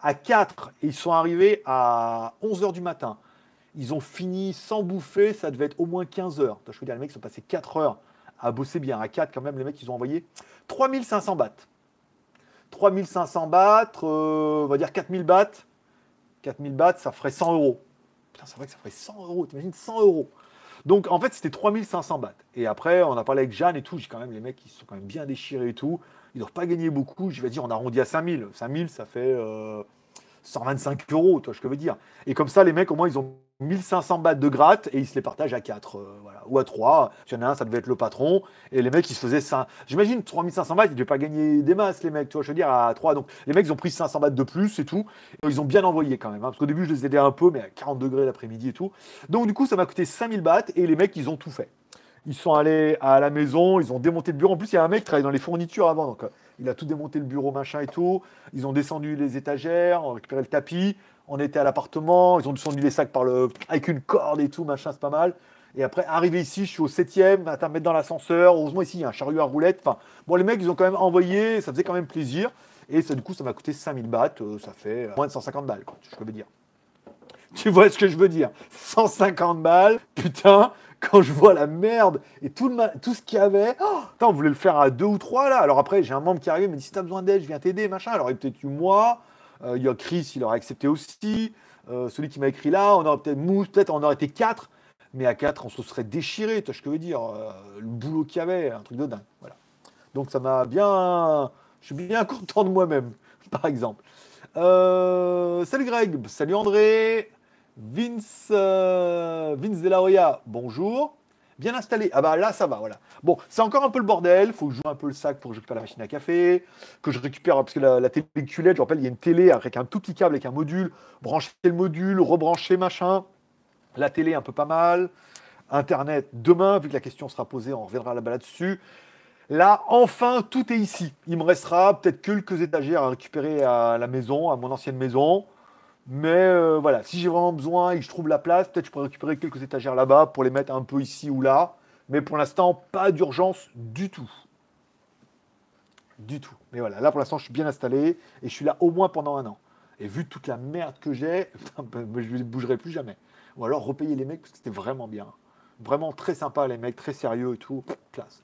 À 4, ils sont arrivés à 11h du matin. Ils ont fini sans bouffer, ça devait être au moins 15 heures. Je veux dire, les mecs sont passés 4 heures à bosser bien. À 4, quand même, les mecs, ils ont envoyé 3500 bahts. 3500 bahts, euh, on va dire 4000 bahts. 4000 bahts, ça ferait 100 euros. Putain, c'est vrai que ça ferait 100 euros. T'imagines 100 euros. Donc en fait, c'était 3500 bahts. Et après, on a parlé avec Jeanne et tout. J'ai quand même les mecs qui sont quand même bien déchirés et tout. Ils doivent pas gagner beaucoup. Je vais dire, on arrondit à 5000. 5000, ça fait, euh, 125 euros, toi, je veux dire. Et comme ça, les mecs, au moins, ils ont 1500 bahts de gratte et ils se les partagent à 4, euh, ou à 3. Il y en a un, ça devait être le patron. Et les mecs, ils se faisaient ça. J'imagine 3500 bahts, ils devaient pas gagner des masses, les mecs, tu vois, je veux dire, à 3. Donc les mecs, ils ont pris 500 bahts de plus et tout. Et ils ont bien envoyé quand même. Hein, parce qu'au début, je les aidais un peu, mais à 40 degrés l'après-midi et tout. Donc du coup, ça m'a coûté 5000 bahts et les mecs, ils ont tout fait. Ils sont allés à la maison, ils ont démonté le bureau. En plus, il y a un mec qui travaille dans les fournitures avant. Donc, euh, il a tout démonté le bureau, machin et tout. Ils ont descendu les étagères, récupéré le tapis. On était à l'appartement. Ils ont descendu les sacs par le... avec une corde et tout, machin, c'est pas mal. Et après, arrivé ici, je suis au septième, à mettre dans l'ascenseur. Heureusement, ici, il y a un chariot à roulettes. Enfin, bon, les mecs, ils ont quand même envoyé. Ça faisait quand même plaisir. Et ça, du coup, ça m'a coûté 5000 bahts. Euh, ça fait moins de 150 balles, quoi, je veux dire. Tu vois ce que je veux dire? 150 balles, putain, quand je vois la merde et tout, le tout ce qu'il y avait, oh, on voulait le faire à deux ou trois là. Alors après, j'ai un membre qui arrive, il me dit si t'as besoin d'aide, je viens t'aider, machin. Alors il peut-être eu moi, euh, il y a Chris, il aurait accepté aussi. Euh, celui qui m'a écrit là, on aurait peut-être Mousse, peut-être on aurait été quatre, mais à quatre, on se serait déchiré, tu vois ce que je veux dire. Euh, le boulot qu'il y avait, un truc de dingue. Voilà. Donc ça m'a bien. Je suis bien content de moi-même, par exemple. salut Greg, salut André, Vince, euh, Vince Delaroya, bonjour. Bien installé. Ah bah là, ça va, voilà. Bon, c'est encore un peu le bordel. Faut que je joue un peu le sac pour que je récupère la machine à café. Que je récupère, parce que la, télé culette, je rappelle, il y a une télé avec un tout petit câble, avec un module. Brancher le module, rebrancher, machin. La télé, un peu pas mal. Internet, demain, vu que la question sera posée, on reviendra là-bas là-dessus. Là, enfin, tout est ici. Il me restera peut-être quelques étagères à récupérer à la maison, à mon ancienne maison. Mais euh, voilà, si j'ai vraiment besoin et que je trouve la place, peut-être je pourrais récupérer quelques étagères là-bas pour les mettre un peu ici ou là. Mais pour l'instant, pas d'urgence du tout. Du tout. Mais voilà, là pour l'instant, je suis bien installé et je suis là au moins pendant un an. Et vu toute la merde que j'ai, je ne bougerai plus jamais. Ou alors repayer les mecs parce que c'était vraiment bien. Vraiment très sympa les mecs, très sérieux et tout. Classe.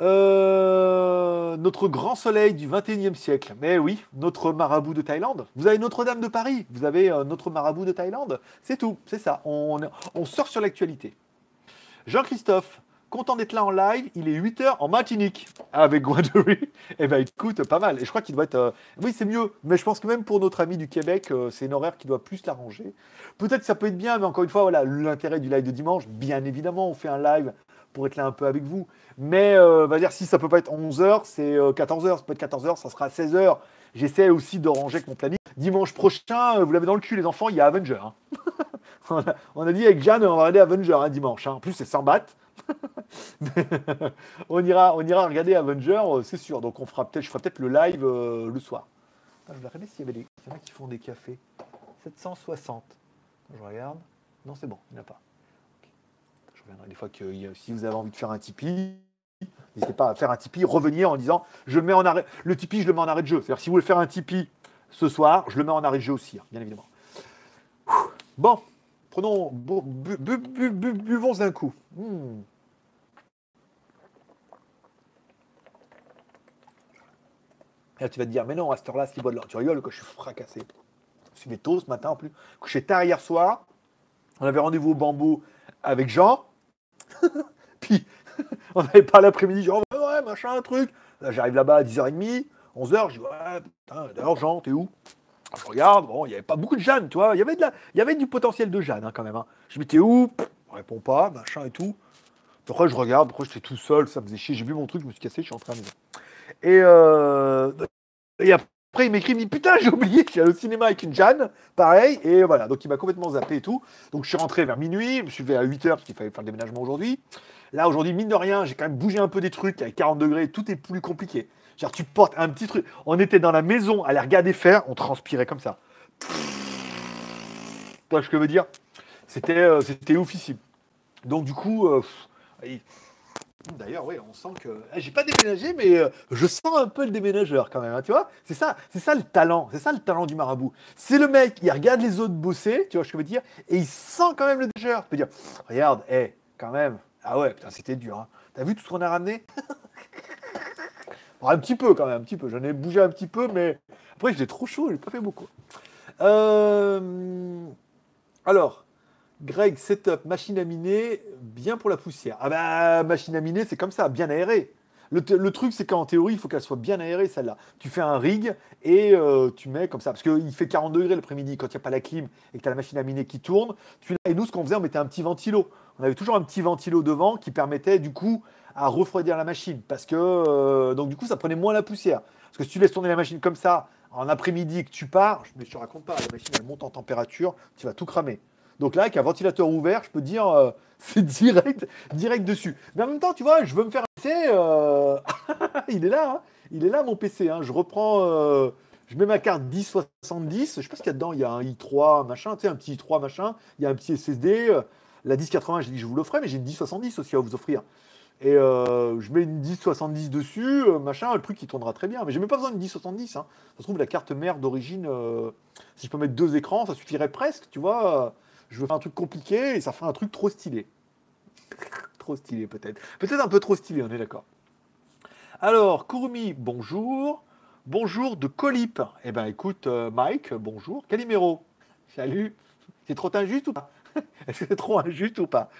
Euh, notre grand soleil du 21e siècle. Mais oui, notre marabout de Thaïlande. Vous avez Notre-Dame de Paris. Vous avez euh, notre marabout de Thaïlande. C'est tout. C'est ça. On, sort sur l'actualité. Jean-Christophe, content d'être là en live. Il est 8h en Martinique avec Guadeloupe. Eh ben écoute, pas mal. Et je crois qu'il doit être. Euh, oui, c'est mieux. Mais je pense que même pour notre ami du Québec, c'est une horaire qui doit plus l'arranger. Peut-être que ça peut être bien, mais encore une fois, voilà, l'intérêt du live de dimanche, bien évidemment, on fait un live pour être là un peu avec vous. Mais euh, va dire si ça peut pas être 11h, c'est 14h, euh, ça peut être 14h, ça sera 16h. J'essaie aussi de ranger avec mon planning. Dimanche prochain, euh, vous l'avez dans le cul les enfants, il y a Avenger. Hein. on, a, dit avec Jeanne, on va regarder Avenger un hein, dimanche. Hein. En plus, c'est 100 bahts. on, ira, on ira regarder Avenger, c'est sûr. Donc on fera peut-être, je ferai peut-être le live le soir. je vais regarder s'il y avait des. Il qui font des cafés. 760. Je regarde. Non, c'est bon, il n'y en a pas. Reviendrai des fois que si vous avez envie de faire un Tipeee, N'hésitez pas à faire un Tipeee, revenir en disant je mets en arrêt. Le Tipeee, je le mets en arrêt de jeu. C'est-à-dire, si vous voulez faire un Tipeee ce soir, je le mets en arrêt de jeu aussi, hein, bien évidemment. Bon, prenons, buvons d'un coup. Hmm. là, tu vas te dire, mais non, à cette heure-là, ce boit de l'or. Tu rigoles, je suis fracassé. Je suis tôt ce matin en plus. Couché tard hier soir. On avait rendez-vous au bambou avec Jean. Puis on avait pas l'après-midi, genre, ouais, machin, un truc. Là, j'arrive là-bas à 10h30, 11h, je dis, ouais, putain, d'ailleurs, Jean, t'es où? Je regarde, bon, il n'y avait pas beaucoup de Jeanne, tu vois. Il y avait, de la... il y avait du potentiel de Jeanne, hein, quand même. Hein. Je me dis, t'es où? On répond pas, machin et tout. Après, je regarde, après, j'étais tout seul, ça me faisait chier. J'ai vu mon truc, je me suis cassé, je suis en train de. Et, euh... et après, il m'écrit, il me dit, putain, j'ai oublié, suis allé au cinéma avec une Jeanne, pareil, et voilà. Donc, il m'a complètement zappé et tout. Donc, je suis rentré vers minuit, je me suis levé à 8h parce qu'il fallait faire le déménagement aujourd'hui. Là, aujourd'hui, mine de rien, j'ai quand même bougé un peu des trucs avec 40 degrés, tout est plus compliqué. Genre, tu portes un petit truc. On était dans la maison à les regarder faire, on transpirait comme ça. Tu ce que je veux dire? C'était euh, c'était oufissime. Donc, du coup, euh, D'ailleurs, oui, on sent que. Eh, j'ai pas déménagé, mais euh, je sens un peu le déménageur quand même. Hein, tu vois C'est ça, c'est ça le talent. C'est ça le talent du marabout. C'est le mec, il regarde les autres bosser, tu vois ce que je veux dire, et il sent quand même le déménageur. Tu peux dire, regarde, hé, quand même, ah ouais, putain, c'était dur. Hein. T'as vu tout ce qu'on a ramené? Un petit peu quand même, un petit peu. J'en ai bougé un petit peu, mais après j'étais trop chaud, j'ai pas fait beaucoup. Euh, alors, Greg, setup, machine à miner, bien pour la poussière. Ah bah, machine à miner, c'est comme ça, bien aéré. Le, truc, c'est qu'en théorie, il faut qu'elle soit bien aérée, celle-là. Tu fais un rig et euh, tu mets comme ça. Parce qu'il fait 40 degrés l'après-midi quand il n'y a pas la clim et que tu as la machine à miner qui tourne. Tu, et nous, ce qu'on faisait, on mettait un petit ventilo. On avait toujours un petit ventilo devant qui permettait, du coup, à refroidir la machine. Parce que, euh, donc, du coup, ça prenait moins la poussière. Parce que si tu laisses tourner la machine comme ça, en après-midi que tu pars, mais je te raconte pas, la machine, elle monte en température, tu vas tout cramer. Donc là, avec un ventilateur ouvert, je peux dire, euh, c'est direct, direct dessus. Mais en même temps, tu vois, je veux me faire un euh, il est là, hein. il est là mon PC. hein. Je reprends, euh, je mets ma carte 1070. Je sais pas ce qu'il y a dedans. Il y a un i3 machin, tu sais, un petit i3 machin. Il y a un petit SSD. La 1080, j'ai dit je vous l'offrais, mais j'ai une 1070 aussi à vous offrir. Et je mets une 1070 dessus, machin, le truc qui tournera très bien. Mais j'ai même pas besoin d'une 1070. Hein. Ça se trouve, la carte mère d'origine, si je peux mettre deux écrans, ça suffirait presque, tu vois. Je veux faire un truc compliqué et ça ferait un truc trop stylé. trop stylé peut-être. Peut-être un peu trop stylé, on est d'accord. Alors, Kurumi, bonjour. Bonjour de Colip. Eh ben écoute, euh, Mike, bonjour. Calimero, salut. C'est trop injuste ou pas? Est-ce que c'est trop injuste ou pas?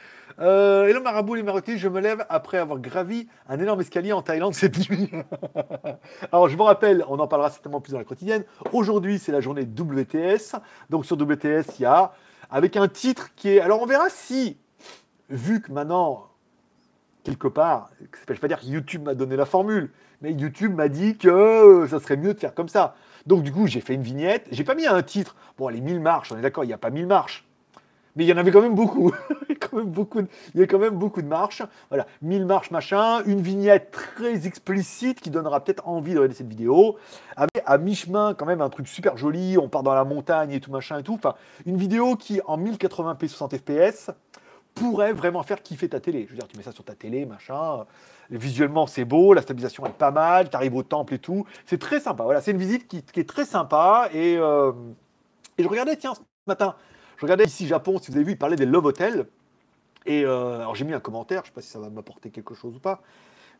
Euh, Hello Marabout, les Marocains, je me lève après avoir gravi un énorme escalier en Thaïlande cette nuit. Alors je vous rappelle, on en parlera certainement plus dans la quotidienne. Aujourd'hui, c'est la journée WTS. Donc sur WTS, il y a, avec un titre qui est... Alors on verra si, vu que maintenant, quelque part, je ne vais pas dire que YouTube m'a donné la formule, mais YouTube m'a dit que euh, ça serait mieux de faire comme ça. Donc du coup, j'ai fait une vignette. J'ai pas mis un titre. Bon, les 1000 marches, on est d'accord, il n'y a pas 1000 marches. Mais il y en avait quand même beaucoup. beaucoup de, il y a quand même beaucoup de marches. Voilà, 1000 marches, machin. Une vignette très explicite qui donnera peut-être envie de regarder cette vidéo. Avec à mi-chemin, quand même, un truc super joli. On part dans la montagne et tout, machin et tout. Enfin, une vidéo qui, en 1080p 60 fps, pourrait vraiment faire kiffer ta télé. Je veux dire, tu mets ça sur ta télé, machin. Visuellement, c'est beau, la stabilisation est pas mal, tu arrives au temple et tout. C'est très sympa. Voilà, c'est une visite qui, qui est très sympa. Et, euh, et je regardais, tiens, ce matin, je regardais ici Japon, si vous avez vu, il parlait des Love Hotels. Et euh, alors j'ai mis un commentaire, je sais pas si ça va m'apporter quelque chose ou pas.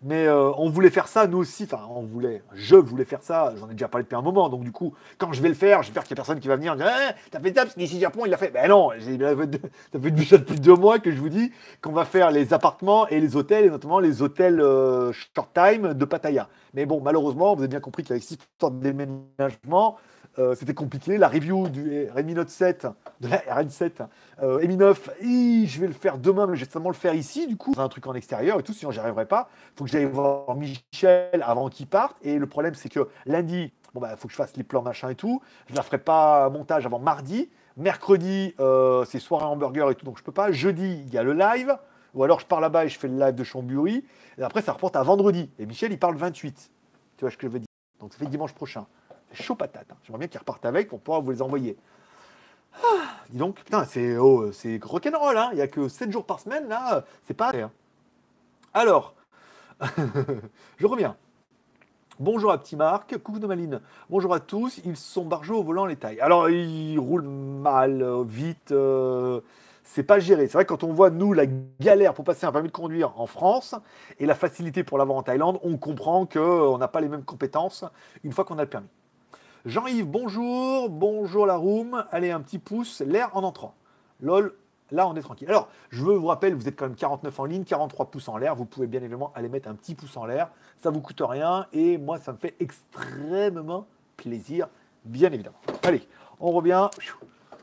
Mais euh, on voulait faire ça, nous aussi. Enfin, on voulait. Je voulais faire ça. J'en ai déjà parlé depuis un moment. Donc, du coup, quand je vais le faire, j'espère qu'il n'y a personne qui va venir Eh, T'as fait ça parce qu'ici, Japon, il l'a fait. Ben non, j'ai- fait ça fait déjà depuis deux mois que je vous dis qu'on va faire les appartements et les hôtels, et notamment les hôtels euh, short time de Pattaya. Mais bon, malheureusement, vous avez bien compris qu'avec cette histoire de déménagement, euh, c'était compliqué. La review du Redmi Note 7, de la RN7, euh, Mi 9, hi, je vais le faire demain, mais je vais seulement le faire ici, du coup. Un truc en extérieur et tout, sinon j'y arriverai pas. Faut que j'aille voir Michel avant qu'il parte. Et le problème, c'est que lundi, bon, bah, faut que je fasse les plans, machin et tout. Je ne la ferai pas montage avant mardi. Mercredi, euh, c'est soirée hamburger et tout, donc je peux pas. Jeudi, il y a le live. Ou alors je pars là-bas et je fais le live de Chamburi. Et après, ça reporte à vendredi. Et Michel, il parle 28. Tu vois ce que je veux dire? Donc ça fait dimanche prochain. Chaud patate. hein. J'aimerais bien qu'ils repartent avec pour pouvoir vous les envoyer. Ah, dis donc, putain, c'est oh, c'est rock'n'roll. Hein. Il n'y a que 7 jours par semaine, là. C'est pas. hein. Alors, je reviens. Bonjour à Petit Marc, coucou Nomaline. Bonjour à tous, ils sont barjots au volant les tailles. Alors, ils roulent mal, euh, vite, euh, c'est pas géré. C'est vrai que quand on voit, nous, la galère pour passer un permis de conduire en France et la facilité pour l'avoir en Thaïlande, on comprend qu'on n'a pas les mêmes compétences une fois qu'on a le permis. Jean-Yves, bonjour, bonjour la room. Allez, un petit pouce, l'air en entrant. Lol, là on est tranquille. Alors, je veux vous rappeler, vous êtes quand même 49 en ligne, 43 pouces en l'air. Vous pouvez bien évidemment aller mettre un petit pouce en l'air. Ça vous coûte rien et moi, ça me fait extrêmement plaisir, bien évidemment. Allez, on revient.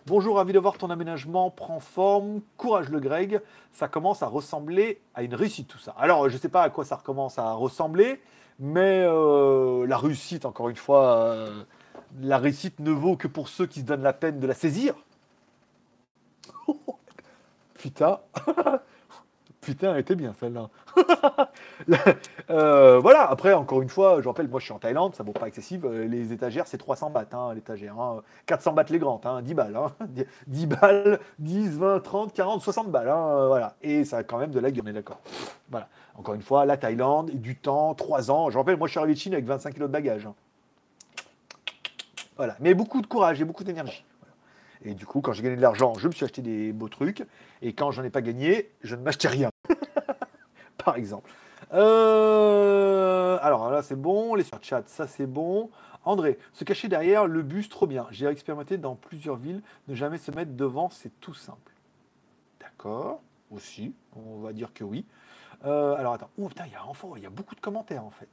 Bonjour, ravi de voir ton aménagement prend forme. Courage le Greg, ça commence à ressembler à une réussite tout ça. Alors, je ne sais pas à quoi ça recommence à ressembler, mais euh, la réussite, encore une fois, euh, la réussite ne vaut que pour ceux qui se donnent la peine de la saisir. Putain. Putain, elle était bien celle-là. Euh, voilà, après, encore une fois, je rappelle, moi je suis en Thaïlande, ça vaut pas excessif. Euh, Les étagères, c'est 300 bahts, hein, l'étagère. hein. 400 bahts les grandes, hein, 10 balles. hein. 10 balles, 10, 20, 30, 40, 60 balles. hein, euh, voilà. Et ça a quand même de la gueule, on est d'accord. Voilà. Encore une fois, la Thaïlande, du temps, 3 ans. Je rappelle, moi je suis arrivé de Chine avec 25 kilos de bagages. Voilà. Mais beaucoup de courage et beaucoup d'énergie. Et du coup, quand j'ai gagné de l'argent, je me suis acheté des beaux trucs. Et quand j'en ai pas gagné, je ne m'achetais rien. Par exemple. Euh, alors là, c'est bon. Les sur chat, ça c'est bon. André, se cacher derrière le bus, trop bien. J'ai expérimenté dans plusieurs villes. Ne jamais se mettre devant, c'est tout simple. D'accord. Aussi, on va dire que oui. Euh, alors attends. Ouh, putain, il y a il y a beaucoup de commentaires en fait.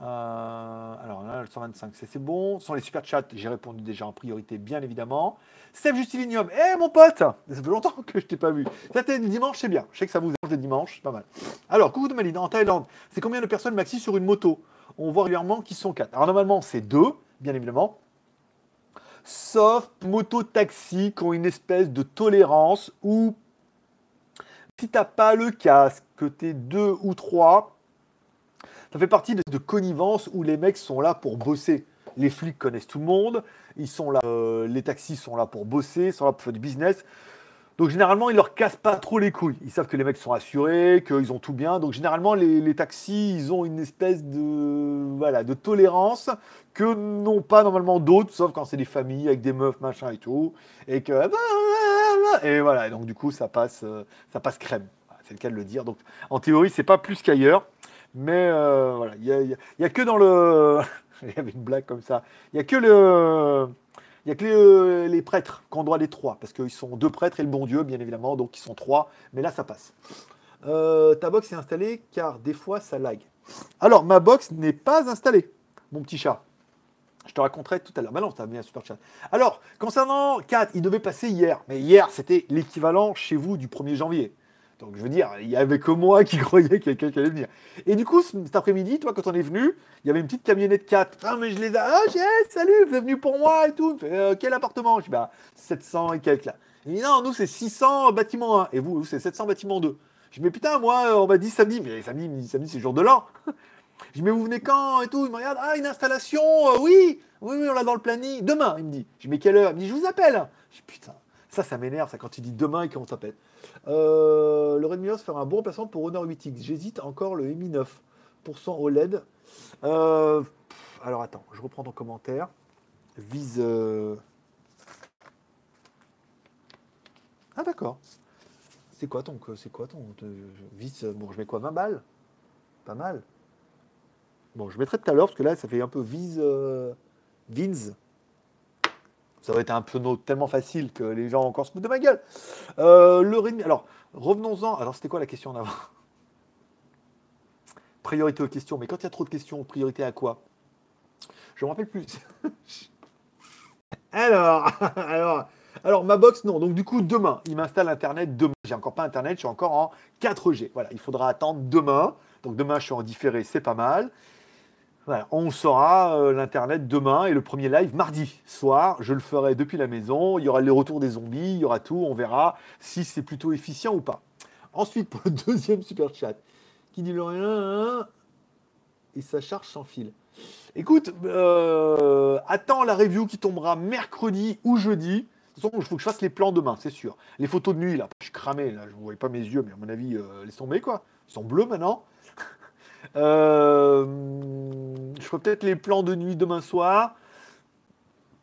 Euh, alors là, le 125, c'est bon. Sans les super chats, j'ai répondu déjà en priorité, bien évidemment. Steph Justilinium, eh mon pote Ça fait longtemps que je t'ai pas vu. Ça le dimanche, c'est bien. Je sais que ça vous arrange le dimanche, c'est pas mal. Alors, coucou de Malina, en Thaïlande, c'est combien de personnes maxi sur une moto? On voit régulièrement qu'ils sont quatre. Alors normalement, c'est deux, bien évidemment. Sauf moto-taxi qui ont une espèce de tolérance où si t'as pas le casque, que t'es deux ou trois, ça fait partie de, connivence où les mecs sont là pour bosser. Les flics connaissent tout le monde, ils sont là, euh, les taxis sont là pour bosser, sont là pour faire du business. Donc généralement, ils leur cassent pas trop les couilles. Ils savent que les mecs sont assurés, qu'ils ont tout bien. Donc généralement, les, taxis, ils ont une espèce de voilà de tolérance que n'ont pas normalement d'autres, sauf quand c'est des familles avec des meufs machin et tout, et que et voilà. Et donc du coup, ça passe, euh, ça passe crème. C'est le cas de le dire. Donc en théorie, c'est pas plus qu'ailleurs. Mais euh, voilà, il n'y a, que dans le. il y avait une blague comme ça. Il n'y a que le. Il y a que les, prêtres qui ont droit des trois, parce qu'ils sont deux prêtres et le bon Dieu, bien évidemment, donc ils sont trois, mais là ça passe. Euh, ta box est installée car des fois ça lag. Alors, ma box n'est pas installée, mon petit chat. Je te raconterai tout à l'heure. Maintenant, tu as mis un super chat. Alors, concernant 4, il devait passer hier. Mais hier, c'était l'équivalent chez vous du 1er janvier. Donc je veux dire, il y avait que moi qui croyais qu'il y quelqu'un qui allait venir. Et du coup, cet après-midi, toi, quand on est venu, il y avait une petite camionnette 4. Ah, mais je les ai. Ah, salut, vous êtes venu pour moi et tout. Euh, quel appartement? Je dis, bah, 700 et quelques là. Il dit, non, nous, c'est 600 bâtiments 1. Et vous, vous c'est 700 bâtiments 2. Je dis, mais putain, moi, on m'a dit samedi. Mais samedi, samedi c'est jour de l'an. Je dis, mais vous venez quand et tout? Il me regarde, ah, une installation, euh, oui, oui, oui, on l'a dans le planning. Demain, il me dit. Je dis, mais quelle heure? Il me dit, je vous appelle. Je dis, putain, ça, ça m'énerve, ça, quand il dit demain et qu'on s'appelle. Euh, le Redmi 11 fera un bon placement pour Honor 8X. J'hésite encore le Mi 9% OLED. Euh, alors attends, je reprends ton commentaire. Vise. Euh, ah d'accord. C'est quoi ton. C'est quoi ton. Vise. Bon, je mets quoi 20 balles? Pas mal. Bon, je mettrai tout à l'heure parce que là, ça fait un peu vise. Vins ça aurait été un peu tellement facile que les gens encore se foutent de ma gueule. Euh, le Redmi. Alors, revenons-en. Alors, c'était quoi la question d'avant Priorité aux questions. Mais quand il y a trop de questions, priorité à quoi? Je me rappelle plus. alors, alors, alors, ma box, non. Donc, du coup, demain, il m'installe Internet demain. J'ai encore pas Internet, je suis encore en 4G. Voilà, il faudra attendre demain. Donc, demain, je suis en différé, c'est pas mal on saura euh, l'Internet demain et le premier live mardi soir. Je le ferai depuis la maison. Il y aura les retours des zombies, il y aura tout. On verra si c'est plutôt efficient ou pas. Ensuite, pour le deuxième super chat, qui dit le rien et ça charge sans fil. Écoute, euh, attends la review qui tombera mercredi ou jeudi. De toute façon, il faut que je fasse les plans demain, c'est sûr. Les photos de nuit, là, je suis cramé, là, je ne voyais pas mes yeux, mais à mon avis, euh, laisse tomber, quoi. Ils sont bleus maintenant. Euh, je ferai peut-être les plans de nuit demain soir,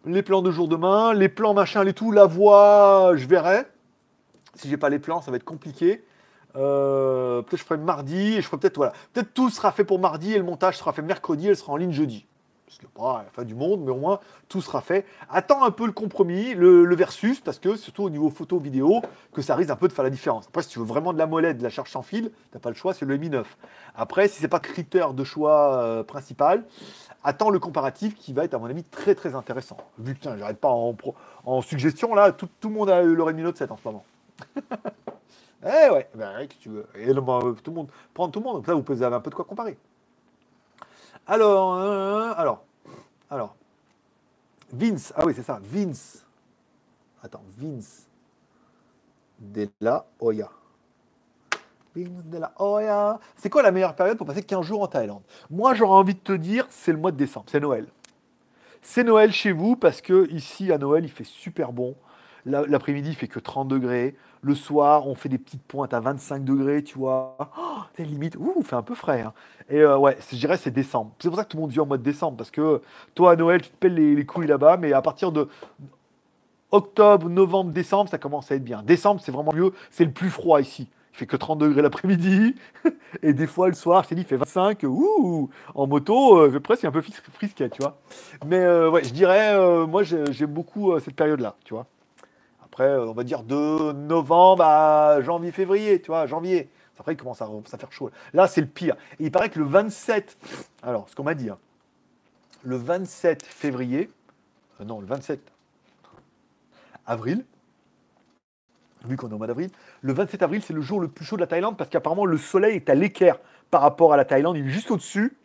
les plans de jour demain, les plans machin, les tout, la voix, je verrai. Si j'ai pas les plans, ça va être compliqué. Euh, peut-être je ferai mardi et je ferai peut-être voilà. Peut-être tout sera fait pour mardi et le montage sera fait mercredi, elle sera en ligne jeudi parce que pas la fin du monde, mais au moins tout sera fait. Attends un peu le compromis, le, versus, parce que surtout au niveau photo vidéo, que ça risque un peu de faire la différence. Après, si tu veux vraiment de la molette, de la charge sans fil, t'as pas le choix, c'est le Mi 9. Après, si c'est pas critère de choix euh, principal, attends le comparatif qui va être à mon avis très très intéressant. Vu que j'arrête pas en, en, suggestion là, tout, le monde a le Redmi Note 7 en ce moment. eh ouais, ben, tu veux. Et tout le monde, prendre tout le monde, donc là vous pouvez avoir un peu de quoi comparer. Alors, euh, alors, alors, Vince, ah oui, c'est ça, Vince. Attends, Vince de la Hoya. Vince de la Hoya. C'est quoi la meilleure période pour passer 15 jours en Thaïlande? Moi, j'aurais envie de te dire, c'est le mois de décembre, c'est Noël. C'est Noël chez vous parce que ici à Noël, il fait super bon. L'après-midi, il fait que 30 degrés. Le soir, on fait des petites pointes à 25 degrés, tu vois. Oh, limite, ouh, fait un peu frais. Hein. Et euh, ouais, je dirais c'est décembre. C'est pour ça que tout le monde vit en mois de décembre. Parce que toi, à Noël, tu te pelles les, couilles là-bas. Mais à partir de octobre, novembre, décembre, ça commence à être bien. Décembre, c'est vraiment mieux. C'est le plus froid ici. Il fait que 30 degrés l'après-midi. et des fois, le soir, t'ai dit, il fait 25. Ouh, en moto, euh, presque un peu frisquet, tu vois. Mais euh, ouais, je dirais, moi, j'aime beaucoup cette période-là, tu vois. Après, on va dire de novembre à janvier-février, tu vois, janvier. Après, il commence à, à faire chaud. Là, c'est le pire. Et il paraît que le 27, alors, ce qu'on m'a dit, hein, le 27 février, euh, non, le 27 avril, vu qu'on est au mois d'avril, le 27 avril, c'est le jour le plus chaud de la Thaïlande parce qu'apparemment le soleil est à l'équerre par rapport à la Thaïlande, il est juste au-dessus.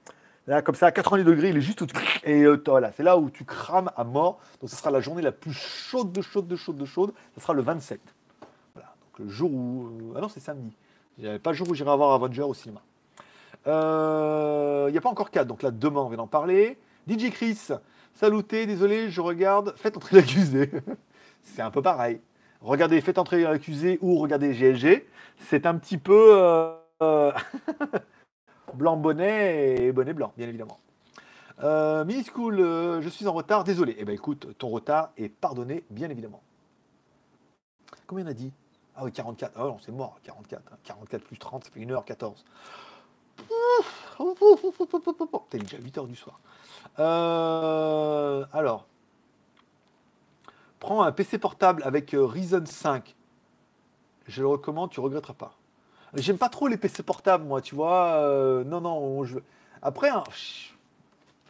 Là, comme ça, à 90 degrés, il est juste. Et euh, voilà, c'est là où tu crames à mort. Donc, ce sera la journée la plus chaude de chaude de chaude de chaude. Ce sera le 27. Voilà, donc le jour où. euh, Ah non, c'est samedi. Il n'y avait pas le jour où j'irai voir Avenger au cinéma. Euh, Il n'y a pas encore 4, donc là, demain, on vient d'en parler. DJ Chris, saluté, désolé, je regarde. Faites entrer l'accusé. c'est un peu pareil. Regardez Faites entrer l'accusé ou regardez GLG. C'est un petit peu. euh, blanc bonnet et bonnet blanc, bien évidemment. Euh, Mini School, euh, je suis en retard, désolé. Eh ben écoute, ton retard est pardonné, bien évidemment. Combien on a dit? Ah oui, 44. Ah non, c'est mort, 44. hein. 44 plus 30, ça fait 1h14. T'es déjà 8h du soir. Euh, alors, prends un PC portable avec euh, Ryzen 5. Je le recommande, tu regretteras pas. J'aime pas trop les PC portables, moi, tu vois. euh, non, non, on- je... Après, un-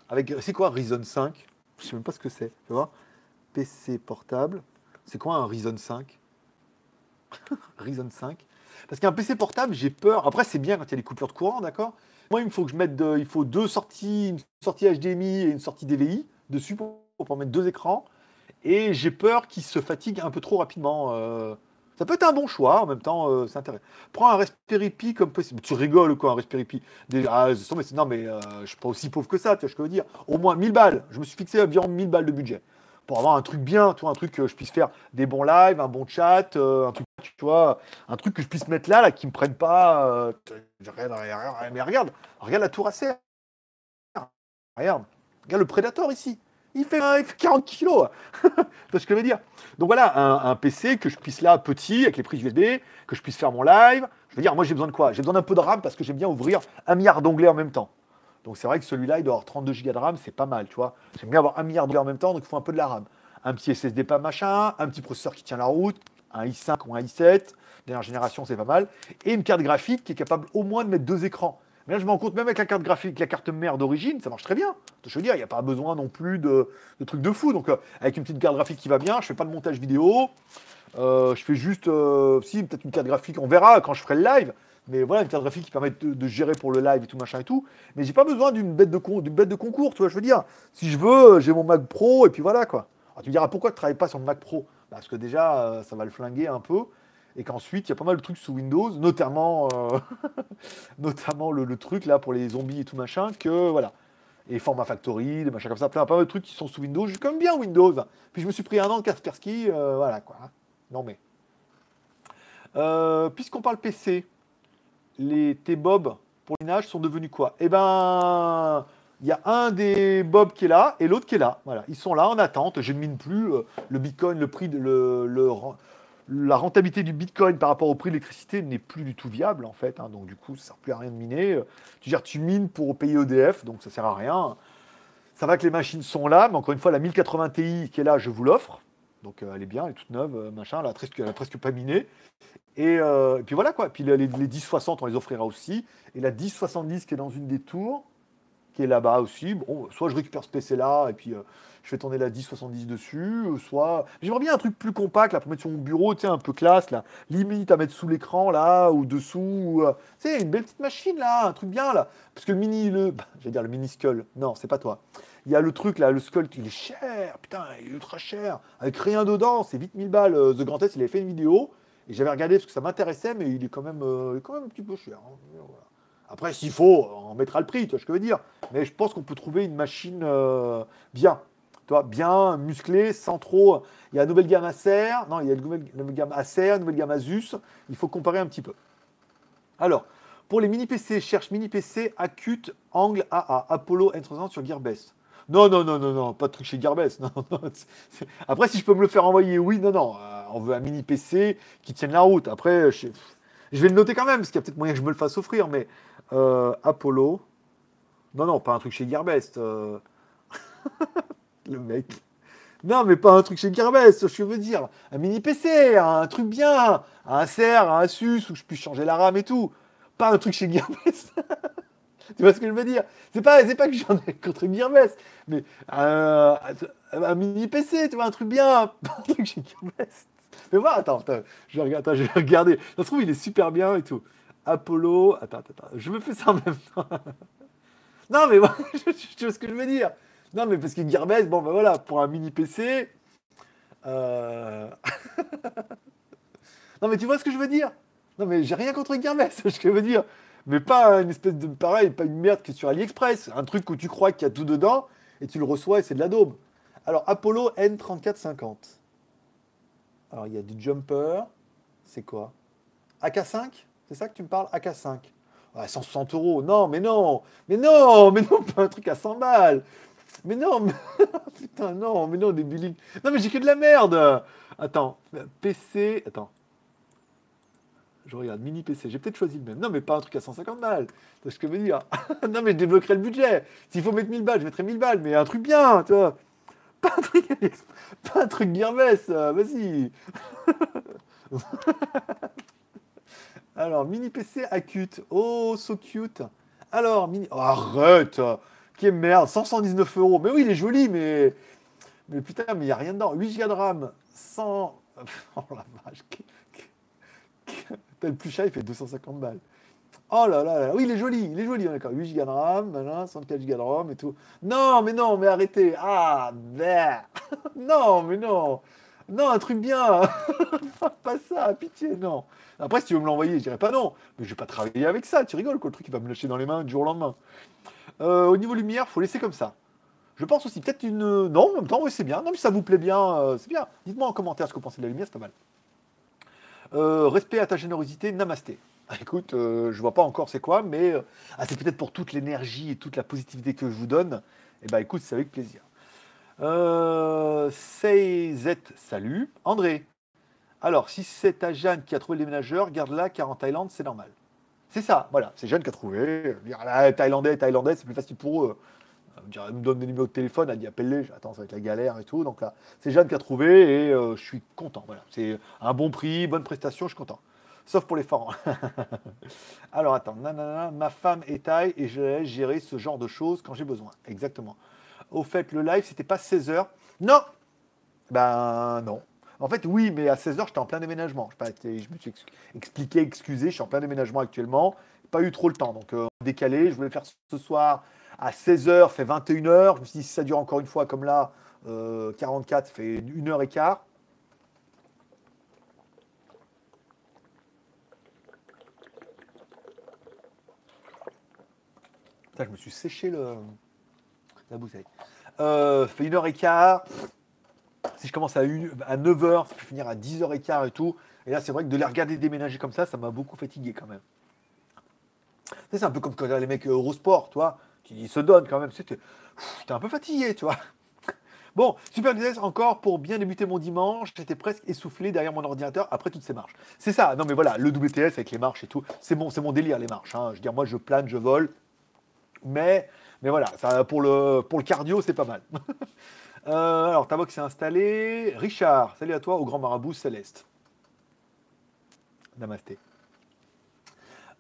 avec, c'est quoi Ryzen 5 Je sais même pas ce que c'est, tu vois. PC portable, c'est quoi un Ryzen 5 Ryzen 5 Parce qu'un PC portable, j'ai peur. Après, c'est bien quand il y a les coupures de courant, d'accord? Moi, il me faut que je mette, il faut deux sorties, une sortie HDMI et une sortie DVI dessus pour, mettre deux écrans. Et j'ai peur qu'il se fatigue un peu trop rapidement. euh. Ça peut être un bon choix, en même temps, euh, c'est intéressant. Prends un Raspberry Pi comme possible. Tu rigoles quoi, un Raspberry Pi? Des- ah, mais Non, mais euh, je suis pas aussi pauvre que ça, tu vois ce que je veux dire. Au moins 1000 balles. Je me suis fixé environ 1000 balles de budget. Pour avoir un truc bien, tu vois, un truc que je puisse faire des bons lives, un bon chat, euh, un truc, tu vois, un truc que je puisse mettre là, là, qui me prenne pas. mais regarde, regarde la tour à serre. Regarde, regarde le Predator ici. Il fait, il fait 40 kilos. tu vois ce que je veux dire? Donc voilà, un, un PC que je puisse là, petit, avec les prises USB, que je puisse faire mon live. Je veux dire, moi j'ai besoin de quoi? J'ai besoin d'un peu de RAM parce que j'aime bien ouvrir un milliard d'onglets en même temps. Donc c'est vrai que celui-là, il doit avoir 32 Go de RAM, c'est pas mal, tu vois. J'aime bien avoir un milliard d'onglets en même temps, donc il faut un peu de la RAM. Un petit SSD pas machin, un petit processeur qui tient la route, un i5 ou un i7, dernière génération, c'est pas mal, et une carte graphique qui est capable au moins de mettre deux écrans. Mais là, je me rends compte, même avec la carte graphique, la carte mère d'origine, ça marche très bien. Je veux dire, il n'y a pas besoin non plus de, trucs de fou. Donc, euh, avec une petite carte graphique qui va bien, je fais pas de montage vidéo. Euh, je fais juste, euh, si, peut-être une carte graphique, on verra quand je ferai le live. Mais voilà, une carte graphique qui permet de, gérer pour le live et tout machin et tout. Mais j'ai pas besoin d'une bête de bête de concours, tu vois, je veux dire. Si je veux, j'ai mon Mac Pro et puis voilà quoi. Alors, tu me diras pourquoi tu travailles pas sur le Mac Pro? Parce que déjà, ça va le flinguer un peu. Et qu'ensuite, il y a pas mal de trucs sous Windows, notamment, euh, notamment le, truc là pour les zombies et tout machin, que voilà. Et Format Factory, des machins comme ça, plein, pas mal de trucs qui sont sous Windows. Même bien Windows. Puis je me suis pris un an de Kaspersky, euh, voilà quoi. Non mais. Euh, Puisqu'on parle PC, les tes Bob pour l'inage sont devenus quoi? Eh ben, il y a un des Bob qui est là et l'autre qui est là. Voilà, ils sont là en attente. Je ne mine plus. Le Bitcoin, le prix de le, le la rentabilité du Bitcoin par rapport au prix de l'électricité n'est plus du tout viable en fait. hein. donc du coup, ça sert plus à rien de miner. Tu dire, tu mines pour payer EDF, donc ça sert à rien. Ça va que les machines sont là, mais encore une fois, la 1080 Ti qui est là, je vous l'offre. Donc euh, elle est bien, elle est toute neuve, euh, machin, elle a presque, pas miné. Et, euh, puis voilà quoi. Puis les 1060, on les offrira aussi. Et la 1070 qui est dans une des tours, qui est là-bas aussi. Bon, soit je récupère ce PC là et puis euh, je fais tourner la 1070 dessus, euh, soit j'aimerais bien un truc plus compact là pour mettre sur mon bureau, tu sais, un peu classe là, limite à mettre sous l'écran là ou dessous. ou, euh, tu sais, une belle petite machine là, un truc bien là. Parce que le mini, le, bah, j'allais dire le mini skull. Non, c'est pas toi. Il y a le truc là, le skull, il est cher, putain, il est ultra cher, avec rien dedans, c'est vite 1000 balles. The Grand S, il avait fait une vidéo et j'avais regardé parce que ça m'intéressait, mais il est quand même, quand même un petit peu cher. hein. Après, s'il faut, on mettra le prix, tu vois ce que je veux dire. Mais je pense qu'on peut trouver une machine euh, bien, tu bien musclée, sans trop. Il y a la nouvelle gamme Acer, non, il y a la nouvelle, gamme Acer, la nouvelle gamme Asus. Il faut comparer un petit peu. Alors, pour les mini PC, cherche mini PC Acute Angle AA, Apollo N360 sur Gearbest. Non, non, non, non, non, pas de truc chez Gearbest. Après, si je peux me le faire envoyer, oui, non, non. euh, on veut un mini PC qui tienne la route. Après, je vais le noter quand même, parce qu'il y a peut-être moyen que je me le fasse offrir, mais euh, Apollo. Non, non, pas un truc chez Gearbest. euh. le mec. Non, mais pas un truc chez Gearbest, je veux dire. Un mini PC, un truc bien. Un Acer, un Asus, où je puisse changer la RAM et tout. Pas un truc chez Gearbest. tu vois ce que je veux dire? C'est pas, pas que j'en ai contre Gearbest, mais un, mini PC, tu vois, un truc bien, pas un truc chez Gearbest. Mais voilà, attends, attends, je vais regarder, je vais trouve, il est super bien et tout. Apollo, attends, attends, je me fais ça en même temps. non, mais voilà, tu vois ce que je veux dire Non, mais parce que Gearbest, bon, ben voilà, pour un mini PC. Euh... non, mais tu vois ce que je veux dire? Non, mais j'ai rien contre Gearbest, ce que je veux dire. Mais pas une espèce de pareil, pas une merde que sur AliExpress. Un truc où tu crois qu'il y a tout dedans et tu le reçois et c'est de la daube. Alors, Apollo N3450. Alors, il y a du jumper. C'est quoi? AK5 C'est ça que tu me parles AK5. 160 euros. Non, mais non. Mais non, mais non, pas un truc à 100 balles. Mais non, mais... putain, non, mais non, des. Non, mais j'ai que de la merde. Attends, PC. Attends. Je regarde, mini PC. J'ai peut-être choisi le même. Non, mais pas un truc à 150 balles. C'est ce que je dire? non, mais je débloquerai le budget. S'il faut mettre 1000 balles, je mettrai 1000 balles. Mais un truc bien, tu vois. Pas un truc, pas un truc euh, vas-y. Alors, mini PC acute. Oh, so cute. Alors, mini. Oh, arrête Quelle merde 119 euros. Mais oui, il est joli, mais. Mais putain, mais il n'y a rien dedans. 8 Go de RAM. 100. Oh la vache. Tel plus cher, il fait 250 balles. Oh là là là, oui, il est joli, il est joli, d'accord. 8 Go de RAM, 104 Go de RAM et tout. Non, mais non, mais arrêtez. Ah, merde. non, mais non. Non, un truc bien. pas ça, pitié, non. Après, si tu veux me l'envoyer, je dirais pas non. Mais je vais pas travailler avec ça, tu rigoles, quoi. Le truc, il va me lâcher dans les mains du jour au lendemain. Euh, au niveau lumière, faut laisser comme ça. Je pense aussi, peut-être une. Non, en même temps, oui, c'est bien. Non, mais ça vous plaît bien, euh, c'est bien. Dites-moi en commentaire ce que vous pensez de la lumière, c'est pas mal. Euh, respect à ta générosité, namasté. Écoute, euh, je vois pas encore c'est quoi, mais euh, ah, c'est peut-être pour toute l'énergie et toute la positivité que je vous donne. Et eh ben écoute, c'est avec plaisir. Euh, Z, salut. André, alors si c'est ta Jeanne qui a trouvé le déménageur, garde-la car en Thaïlande c'est normal. C'est ça, voilà, c'est Jeanne qui a trouvé. Là, Thaïlandais, Thaïlandais, c'est plus facile pour eux. Elle me donne des numéros de téléphone, elle dit appelle-les, ça va être la galère et tout. Donc là, c'est Jeanne qui a trouvé et je suis content. Voilà, c'est un bon prix, bonne prestation, je suis content. Sauf pour les forts. Alors attends, ma femme est taille et je laisse gérer ce genre de choses quand j'ai besoin. Exactement. Au fait, le live, c'était pas 16h. Non Ben non. En fait, oui, mais à 16h, j'étais en plein déménagement. Je, me suis expliqué, excusé, je suis en plein déménagement actuellement. Pas eu trop le temps, donc euh, décalé. Je voulais faire ce soir à 16h, fait 21h. Je me suis dit, si ça dure encore une fois comme là, 44, euh, fait une heure et quart. je me suis séché le, la bouteille. Euh, fait une heure et quart. Si je commence à, à 9h, ça peut finir à 10h et quart et tout. Et là, c'est vrai que de les regarder déménager comme ça, ça m'a beaucoup fatigué quand même. C'est un peu comme quand les mecs Eurosport, toi, qui se donnent quand même. C'était un peu fatigué, tu vois. Bon, super business encore pour bien débuter mon dimanche. J'étais presque essoufflé derrière mon ordinateur après toutes ces marches. C'est ça. Non, mais voilà, le WTS avec les marches et tout, c'est c'est mon délire les marches. Hein. Je veux dire, moi, je plane, je vole. Mais, mais voilà, ça, pour, le, pour le cardio, c'est pas mal. euh, alors, ta box est installée. Richard, salut à toi, au grand marabout céleste. Namasté.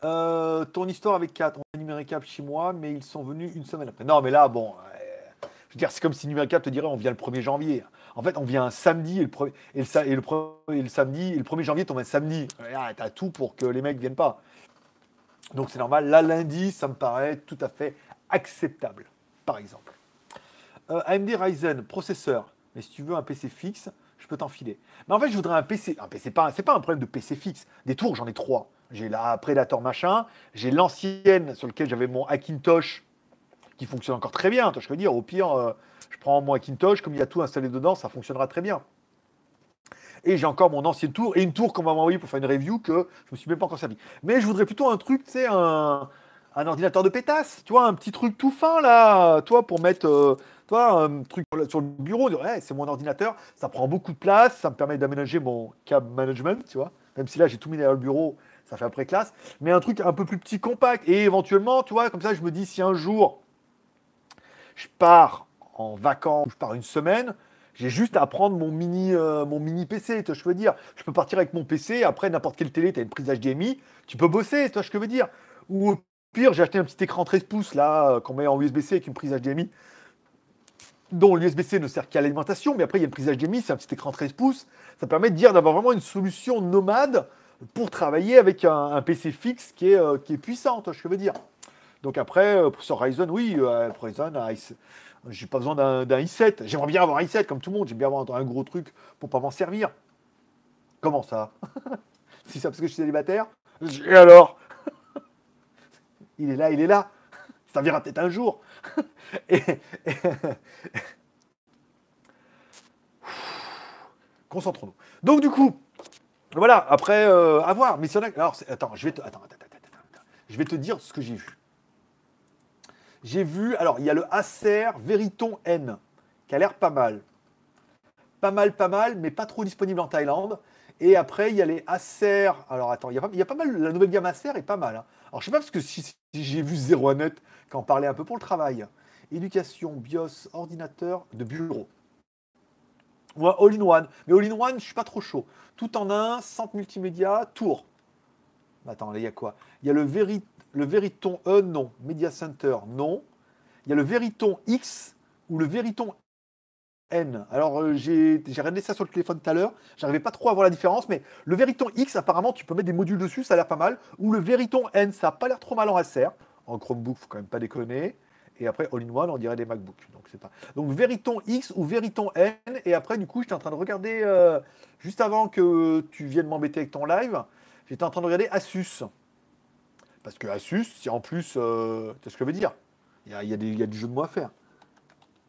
Euh, ton histoire avec 4, on a chez moi, mais ils sont venus une semaine après. Non, mais là, bon, euh, je veux dire, c'est comme si numéricap te dirait on vient le 1er janvier. En fait, on vient un samedi et le, samedi, le 1er janvier tombe un samedi. T'as tout pour que les mecs viennent pas. Donc c'est normal. Là, lundi, ça me paraît tout à fait acceptable, par exemple. Euh, AMD Ryzen, processeur. Mais si tu veux un PC fixe, je peux t'enfiler. Mais en fait, je voudrais un PC. Un PC, pas, c'est pas un problème de PC fixe. Des tours, j'en ai trois. J'ai la Predator machin. J'ai l'ancienne sur laquelle j'avais mon Hackintosh qui fonctionne encore très bien. Je veux dire, au pire, euh, je prends mon Hackintosh, comme il y a tout installé dedans, ça fonctionnera très bien. Et j'ai encore mon ancienne tour et une tour qu'on m'a envoyée pour faire une review que je me suis même pas encore servi. Mais je voudrais plutôt un truc, tu sais, un, ordinateur de pétasse, tu vois, un petit truc tout fin là, toi, pour mettre, euh, toi, un truc sur le bureau, ouais, c'est mon ordinateur, ça prend beaucoup de place, ça me permet d'aménager mon cab management, tu vois, même si là j'ai tout mis dans le bureau, ça fait après classe, mais un truc un peu plus petit, compact, et éventuellement, tu vois, comme ça, je me dis si un jour je pars en vacances, je pars une semaine, j'ai juste à prendre mon mini, euh, mon mini PC, je veux dire. Je peux partir avec mon PC, après n'importe quelle télé, tu as une prise HDMI, tu peux bosser, que je veux dire. Ou pire, j'ai acheté un petit écran 13 pouces là, euh, qu'on met en USB-C avec une prise HDMI, dont l'USB-C ne sert qu'à l'alimentation, mais après il y a une prise HDMI, c'est un petit écran 13 pouces. Ça permet de dire d'avoir vraiment une solution nomade pour travailler avec un, PC fixe qui est, euh, qui est puissante, je veux dire. Donc après, euh, sur Ryzen, oui, euh, Ryzen, j'ai pas besoin d'un i7. J'aimerais bien avoir un i7 comme tout le monde. J'aime bien avoir un gros truc pour pas m'en servir. Comment ça? Si c'est parce que je suis célibataire? Et alors? Il est là, il est là. Ça viendra peut-être un jour. Concentrons-nous. Donc du coup, voilà, après, euh, à voir. Mais si Alors, attends, je vais te... Attends, attends, attends, attends, Je vais te dire ce que j'ai vu. J'ai vu, alors il y a le Acer Veriton N, qui a l'air pas mal. Pas mal, pas mal, mais pas trop disponible en Thaïlande. Et après, il y a les Acer. Alors attends, il y a pas, mal, la nouvelle gamme Acer est pas mal. Hein. Alors je sais pas parce que si, j'ai vu Zero Net quand on parlait un peu pour le travail. Éducation, BIOS, ordinateur de bureau. Ou all-in-one. Mais all-in-one, je suis pas trop chaud. Tout en un, centre multimédia, tour. Attends, il y a quoi? Il y a le Verit le Veriton E, non. Media Center, non. Il y a le Veriton X ou le Veriton N. Alors, euh, j'ai regardé ça sur le téléphone tout à l'heure. J'arrivais pas trop à voir la différence, mais le Veriton X, apparemment, tu peux mettre des modules dessus, ça a l'air pas mal. Ou le Veriton N, ça a pas l'air trop mal en RSR. En Chromebook, faut quand même pas déconner. Et après, all-in-one, on dirait des MacBooks. Donc, c'est pas. Donc, Veriton X ou Veriton N. Et après, du coup, j'étais en train de regarder, euh, juste avant que tu viennes m'embêter avec ton live, j'étais en train de regarder Asus. Parce que Asus, si en plus, euh, tu ce que je veux dire, il y a, y, a du jeu de mots à faire.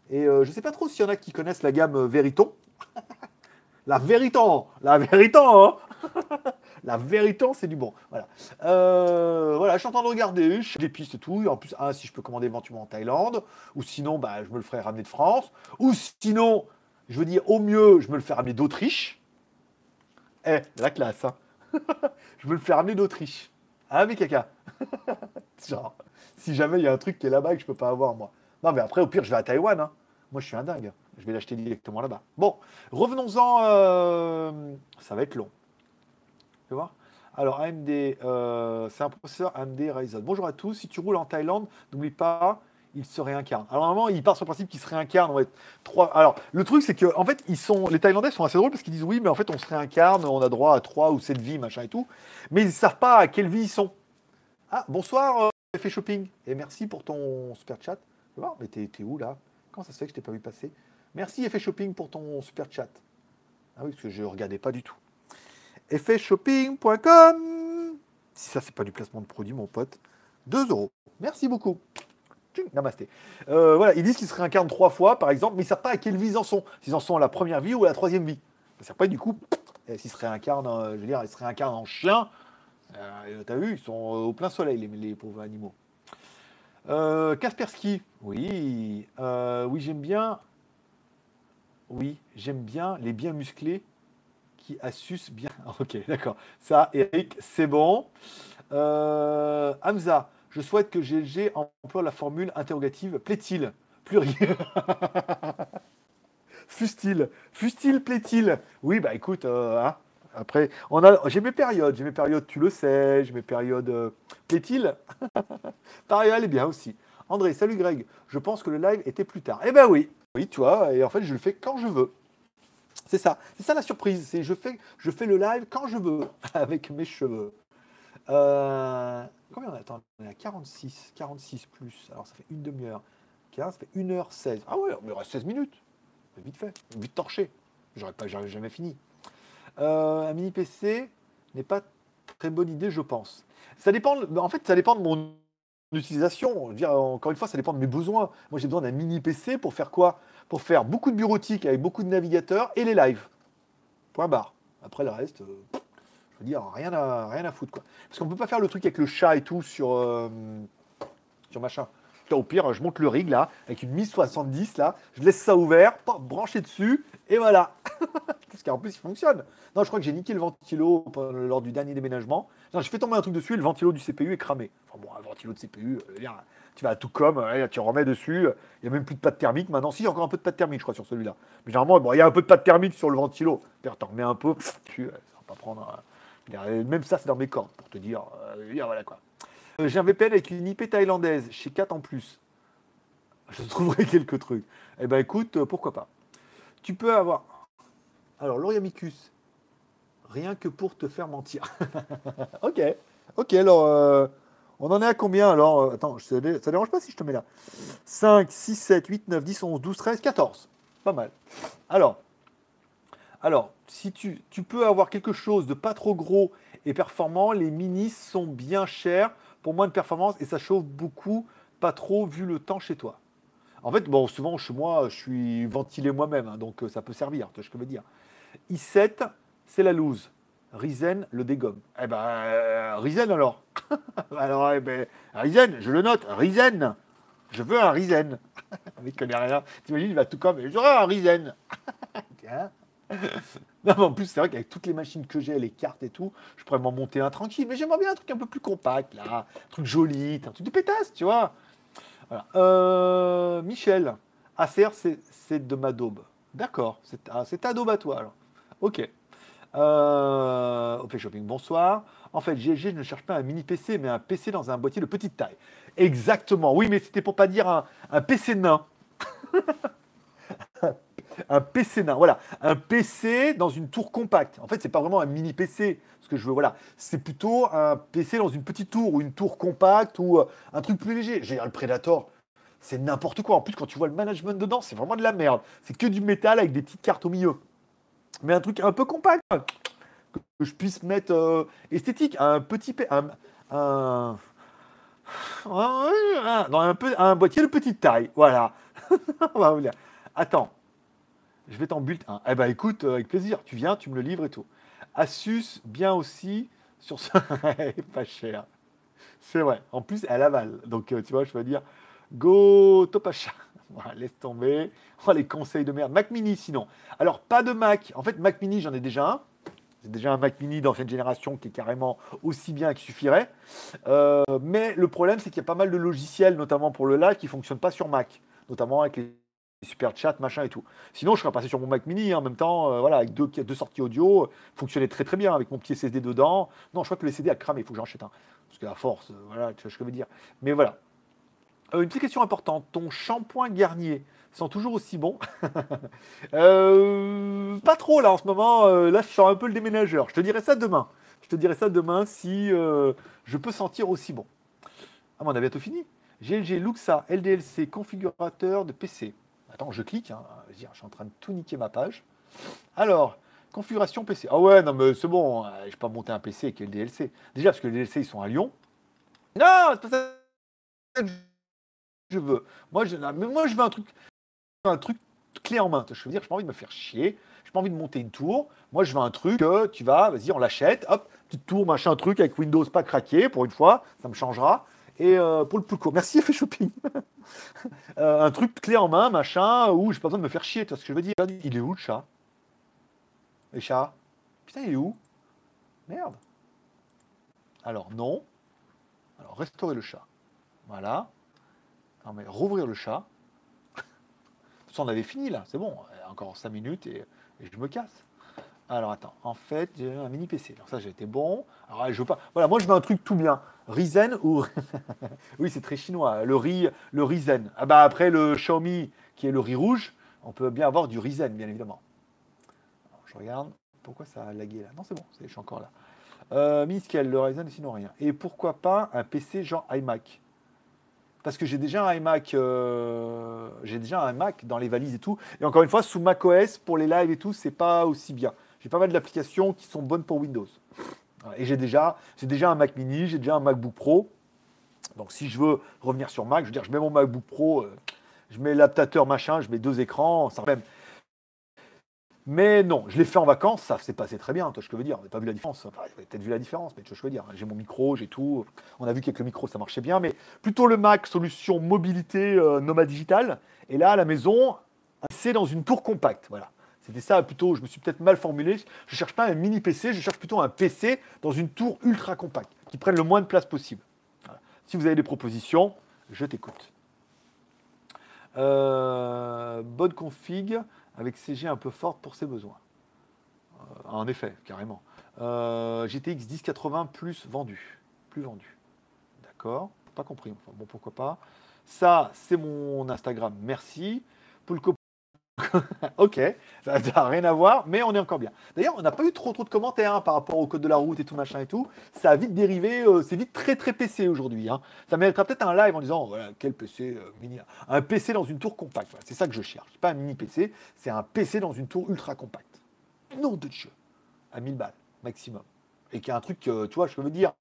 Et euh, je ne sais pas trop s'il y en a qui connaissent la gamme Veriton. la Veriton La Veriton hein La Veriton, c'est du bon. Voilà. Euh, voilà, je suis en train de regarder, je des pistes et tout. En plus, si je peux commander éventuellement en Thaïlande, ou sinon, bah, je me le ferai ramener de France, ou sinon, je veux dire, au mieux, je me le fais ramener d'Autriche. Eh, la classe, hein Je me le fais ramener d'Autriche. Ah, mais caca Genre, si jamais il y a un truc qui est là-bas que je peux pas avoir, moi. Non, mais après, au pire, je vais à Taïwan. Hein. Moi, je suis un dingue. Je vais l'acheter directement là-bas. Bon, revenons-en. Euh, ça va être long. Tu vois? Alors, AMD, euh, c'est un processeur AMD Ryzen. Bonjour à tous. Si tu roules en Thaïlande, n'oublie pas, il se réincarne. Alors, normalement, il part sur le principe qu'il se réincarne. On trois... Alors, le truc, c'est que, en fait, ils sont... les Thaïlandais sont assez drôles parce qu'ils disent oui, mais en fait, on se réincarne, on a droit à trois ou sept vies, machin et tout. Mais ils ne savent pas à quelle vie ils sont. Ah, bonsoir, euh, Shopping. Et merci pour ton super chat. Vois, mais t'es, où là? Comment ça se fait que je t'ai pas vu passer? Merci, Effet Shopping, pour ton super chat. Ah oui, parce que je ne regardais pas du tout. Effetshopping.com Si ça, c'est pas du placement de produit, mon pote. 2 euros. Merci beaucoup. Namasté. Euh, voilà, ils disent qu'ils se réincarnent trois fois, par exemple, mais ils ne savent pas à quelle vie ils en sont. S'ils en sont à la première vie ou à la troisième vie. Ça sert pas du coup, s'ils se réincarnent, euh, je veux dire, ils se réincarnent en chien. Euh, T'as vu, ils sont au plein soleil, les, pauvres animaux. Euh, Kaspersky, oui, oui, j'aime bien. Oui, j'aime bien les bien musclés qui assus bien. Ok, d'accord. Ça, Eric, c'est bon. Hamza, je souhaite que GLG emploie la formule interrogative plaît-il? Pluriel. Fust-il Fust-il, plaît-il? Oui, bah écoute, euh, hein, après, on a, j'ai mes périodes, j'ai mes périodes, tu le sais, j'ai mes périodes. Euh, plaît-il Pareil, elle est bien aussi. André, salut Greg. Je pense que le live était plus tard. Eh ben oui, oui, tu vois, et en fait, je le fais quand je veux. C'est ça, c'est ça la surprise. C'est je fais, je fais le live quand je veux avec mes cheveux. Euh, Combien on attend On est à 46, 46 plus. Alors ça fait une demi-heure. 15, ça fait 1h16. Ah ouais, il reste 16 minutes. Vite fait, vite torché. J'aurais pas jamais fini. Euh, un mini PC n'est pas très bonne idée, je pense. Ça dépend, en fait, ça dépend de mon utilisation. dire, encore une fois, ça dépend de mes besoins. Moi, j'ai besoin d'un mini PC pour faire quoi? Pour faire beaucoup de bureautique avec beaucoup de navigateurs et les lives. Point barre. Après, le reste. Euh, dire, rien à, rien à foutre. Quoi. Parce qu'on peut pas faire le truc avec le chat et tout sur, euh, sur machin. Au pire, je monte le rig là, avec une 1070 là, je laisse ça ouvert, branché dessus, et voilà. Parce qu'en plus, il fonctionne. Non, je crois que j'ai niqué le ventilo lors du dernier déménagement. Non, je fais tomber un truc dessus et le ventilo du CPU est cramé. Enfin bon, un ventilo de CPU, euh, tu vas tout comme, tu remets dessus, il n'y a même plus de pâte thermique maintenant. Si, il y a encore un peu de pâte thermique, je crois, sur celui-là. Mais généralement, bon, il y a un peu de pâte thermique sur le ventilo. Tu remets un peu, ça va pas prendre. Même ça, c'est dans mes cordes, pour te dire. Euh, voilà quoi. J'ai un VPN avec une IP thaïlandaise, chez 4 en plus. Je trouverai quelques trucs. Eh ben écoute, euh, pourquoi pas. Tu peux avoir. Alors, Loriamicus, rien que pour te faire mentir. ok. Ok, alors, euh, on en est à combien alors? Attends, ça, ça dérange pas si je te mets là 5, 6, 7, 8, 9, 10, 11, 12, 13, 14. Pas mal. Alors, alors si tu, tu peux avoir quelque chose de pas trop gros et performant, les minis sont bien chers pour moins de performance et ça chauffe beaucoup, pas trop vu le temps chez toi. En fait, bon, souvent chez moi, je suis ventilé moi-même, hein, donc euh, ça peut servir, tu vois ce que je veux dire. i7, c'est la loose. Ryzen le dégomme. Eh ben, euh, Ryzen alors? alors, eh ben, Ryzen, je le note, Ryzen. Je veux un. Le mec connaît rien. T'imagines, il va tout comme, j'aurais un. Tiens. Non, mais en plus, c'est vrai qu'avec toutes les machines que j'ai, les cartes et tout, je pourrais m'en monter un tranquille. Mais j'aimerais bien un truc un peu plus compact, là. Un truc joli, un truc de pétasse, tu vois. Euh, Michel, Acer, c'est de ma daube. D'accord, c'est ah, ta daube à toi, alors. Ok. Euh, shopping, bonsoir. En fait, GG ne cherche pas un mini PC, mais un PC dans un boîtier de petite taille. Exactement. Oui, mais c'était pour pas dire un PC nain. un PC nain, voilà. Un PC dans une tour compacte. En fait, c'est pas vraiment un mini PC, ce que je veux, voilà. C'est plutôt un PC dans une petite tour ou une tour compacte ou euh, un truc plus léger. J'ai le Predator, c'est n'importe quoi. En plus, quand tu vois le management dedans, c'est vraiment de la merde. C'est que du métal avec des petites cartes au milieu. Mais un truc un peu compact, que je puisse mettre euh, esthétique, un petit, un, un, un- un, peu, un boîtier de petite taille, voilà. Attends, je vais t'en bulletin. Eh ben écoute, euh, avec plaisir, tu viens, tu me le livres et tout. Asus, bien aussi, sur ce... pas cher. C'est vrai. En plus, elle avale. Donc, euh, tu vois, je veux dire, go Topacha. Laisse tomber. Oh, les conseils de merde. Mac Mini, sinon. Alors, pas de Mac. En fait, Mac Mini, j'en ai déjà un. J'ai déjà un Mac Mini d'ancienne génération qui est carrément aussi bien qu'il suffirait. Euh, mais le problème, c'est qu'il y a pas mal de logiciels, notamment pour le live, qui ne fonctionnent pas sur Mac. Notamment avec les super chat, machin et tout. Sinon, je serais passé sur mon Mac Mini hein, en même temps, euh, voilà, avec deux, sorties audio, fonctionnait très très bien avec mon petit SSD dedans. Non, je crois que le SSD a cramé, il faut que j'en achète un. Parce qu'à force, euh, voilà, tu vois ce que je veux dire. Mais voilà. Euh, une petite question importante. Ton shampoing Garnier sent toujours aussi bon? Pas trop là en ce moment. Là, je sens un peu le déménageur. Je te dirai ça demain. Je te dirai ça demain si je peux sentir aussi bon. Ah, mais on a bientôt fini. GLG Luxa LDLC configurateur de PC. Attends, je clique. hein. Je suis en train de tout niquer ma page. Alors, configuration PC. Ah ouais, non, mais c'est bon. euh, Je vais pas monter un PC avec LDLC. Déjà, parce que les DLC, ils sont à Lyon. Non, c'est pas ça que je veux. Moi, je, je veux un truc, un truc clé en main. Je veux dire, je pas envie de me faire chier. Je pas envie de monter une tour. Moi, je veux un truc tu vas, vas-y, on l'achète. Hop, petite tour, machin, truc avec Windows pas craqué pour une fois. Ça me changera. Et euh, pour le plus court, merci, fait shopping. Euh, un truc clé en main, machin, où j'ai pas besoin de me faire chier. Tu ce que je veux dire Il est où le chat? Le chat Putain, il est où? Merde. Alors, non. Alors, restaurer le chat. Voilà. Non, mais rouvrir le chat. Façon, on avait fini là, c'est bon. Encore 5 minutes et je me casse. Alors attends, en fait, j'ai un mini PC. Alors ça, j'ai été bon. Alors je veux pas. Voilà, moi je veux un truc tout bien. Ryzen ou. oui, c'est très chinois. Le riz, le Ryzen. Ah bah après le Xiaomi qui est le riz rouge, on peut bien avoir du Ryzen, bien évidemment. Je regarde. Pourquoi ça a lagué là? Non, c'est bon, je suis encore là. Euh, Miniscale, le Ryzen, sinon rien. Et pourquoi pas un PC genre iMac? Parce que j'ai déjà un iMac, euh, j'ai déjà un Mac dans les valises et tout. Et encore une fois, sous macOS pour les lives et tout, c'est pas aussi bien. J'ai pas mal d'applications qui sont bonnes pour Windows. Et j'ai déjà, déjà un Mac Mini, j'ai déjà un MacBook Pro. Donc si je veux revenir sur Mac, je veux dire, je mets mon MacBook Pro, euh, je mets l'adaptateur machin, je mets deux écrans, ça même. Mais non, je l'ai fait en vacances, ça s'est passé très bien, que je veux dire. On n'a pas vu la différence. Enfin, vous avez peut-être vu la différence, mais tu vois je veux dire. J'ai mon micro, j'ai tout. On a vu qu'avec le micro, ça marchait bien, mais plutôt le Mac, solution mobilité euh, nomade digital. Et là, à la maison, c'est dans une tour compacte. Voilà. C'était ça plutôt, je me suis peut-être mal formulé. Je cherche pas un mini PC, je cherche plutôt un PC dans une tour ultra compacte, qui prenne le moins de place possible. Si vous avez des propositions, je t'écoute. Euh, bonne config avec CG un peu forte pour ses besoins. Euh, en effet, carrément. Euh, GTX 1080 plus vendu. Plus vendu. D'accord. Pas compris. Bon, pourquoi pas. Ça, c'est mon Instagram. Merci. Poulco. ok, ça n'a rien à voir, mais on est encore bien. D'ailleurs, on n'a pas eu trop trop de commentaires hein, par rapport au code de la route et tout machin et tout. Ça a vite dérivé, euh, c'est vite très très PC aujourd'hui. Hein. Ça méritera peut-être un live en disant quel PC euh, mini, un PC dans une tour compacte. c'est ça que je cherche. Pas un mini PC, c'est un PC dans une tour ultra compacte. Non de Dieu, à 1000 balles maximum, et qui a un truc, tu vois, je veux dire,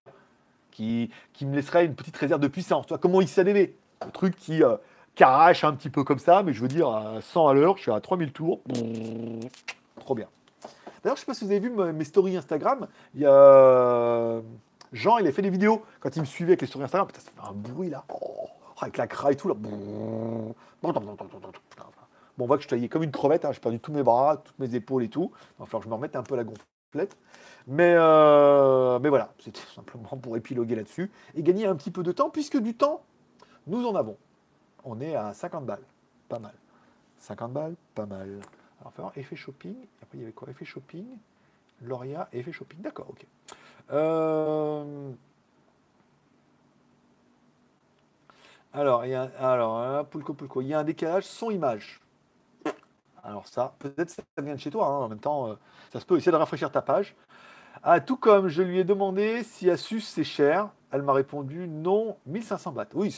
qui, qui me laisserait une petite réserve de puissance. Tu vois, comment XADV, le truc qui euh, carache un petit peu comme ça, mais je veux dire à 100 à l'heure, je suis à 3000 tours. Trop bien. D'ailleurs, je sais pas si vous avez vu mes stories Instagram. Il y a Jean, il a fait des vidéos quand il me suivait avec les stories Instagram. Putain, ça fait un bruit là. Oh, avec la cra et tout là. Bon, on voit que je taillais comme une crevette. Hein. J'ai perdu tous mes bras, toutes mes épaules et tout. Il va falloir que je me remette un peu la gonflette. Mais, euh, mais voilà, c'était simplement pour épiloguer là-dessus et gagner un petit peu de temps, puisque du temps, nous en avons. On est à 50 balles. Pas mal. 50 balles, pas mal. Alors, faire effet shopping. Après, il y avait quoi? Effet shopping. Lauria, effet shopping. D'accord, ok. Euh, alors, il y a, alors. Il y a un décalage son-image. Alors ça, peut-être ça vient de chez toi. Hein. En même temps, euh, ça se peut essayer de rafraîchir ta page. Ah, tout comme je lui ai demandé si Asus c'est cher, elle m'a répondu non, 1500 bahts. Oui,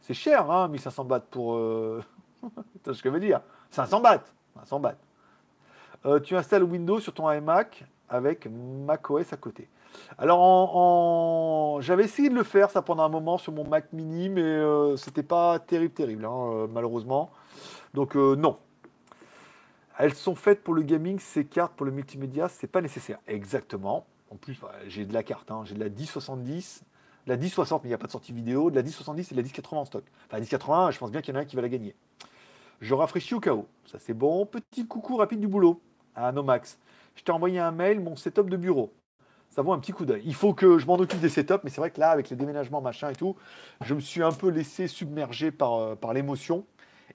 c'est cher, hein, 1500 bahts pour. Euh... ce que je veux dire. 500 bahts. 500 bahts. Euh, tu installes Windows sur ton iMac avec macOS à côté. Alors, j'avais essayé de le faire ça pendant un moment sur mon Mac Mini, mais euh, c'était pas terrible, terrible, hein, euh, malheureusement. Donc, non, elles sont faites pour le gaming, ces cartes pour le multimédia, c'est pas nécessaire. Exactement. En plus, j'ai de la carte, hein. j'ai de la 1070, la 1060, mais il n'y a pas de sortie vidéo, de la 1070 et de la 1080 en stock. Enfin, la 1080, je pense bien qu'il y en a un qui va la gagner. Je rafraîchis au chaos. Ça, c'est bon. Petit coucou rapide du boulot à Nomax. Je t'ai envoyé un mail, mon setup de bureau. Ça vaut un petit coup d'œil. Il faut que je m'en occupe des setups, mais c'est vrai que là, avec les déménagements, machin et tout, je me suis un peu laissé submerger par, euh, l'émotion.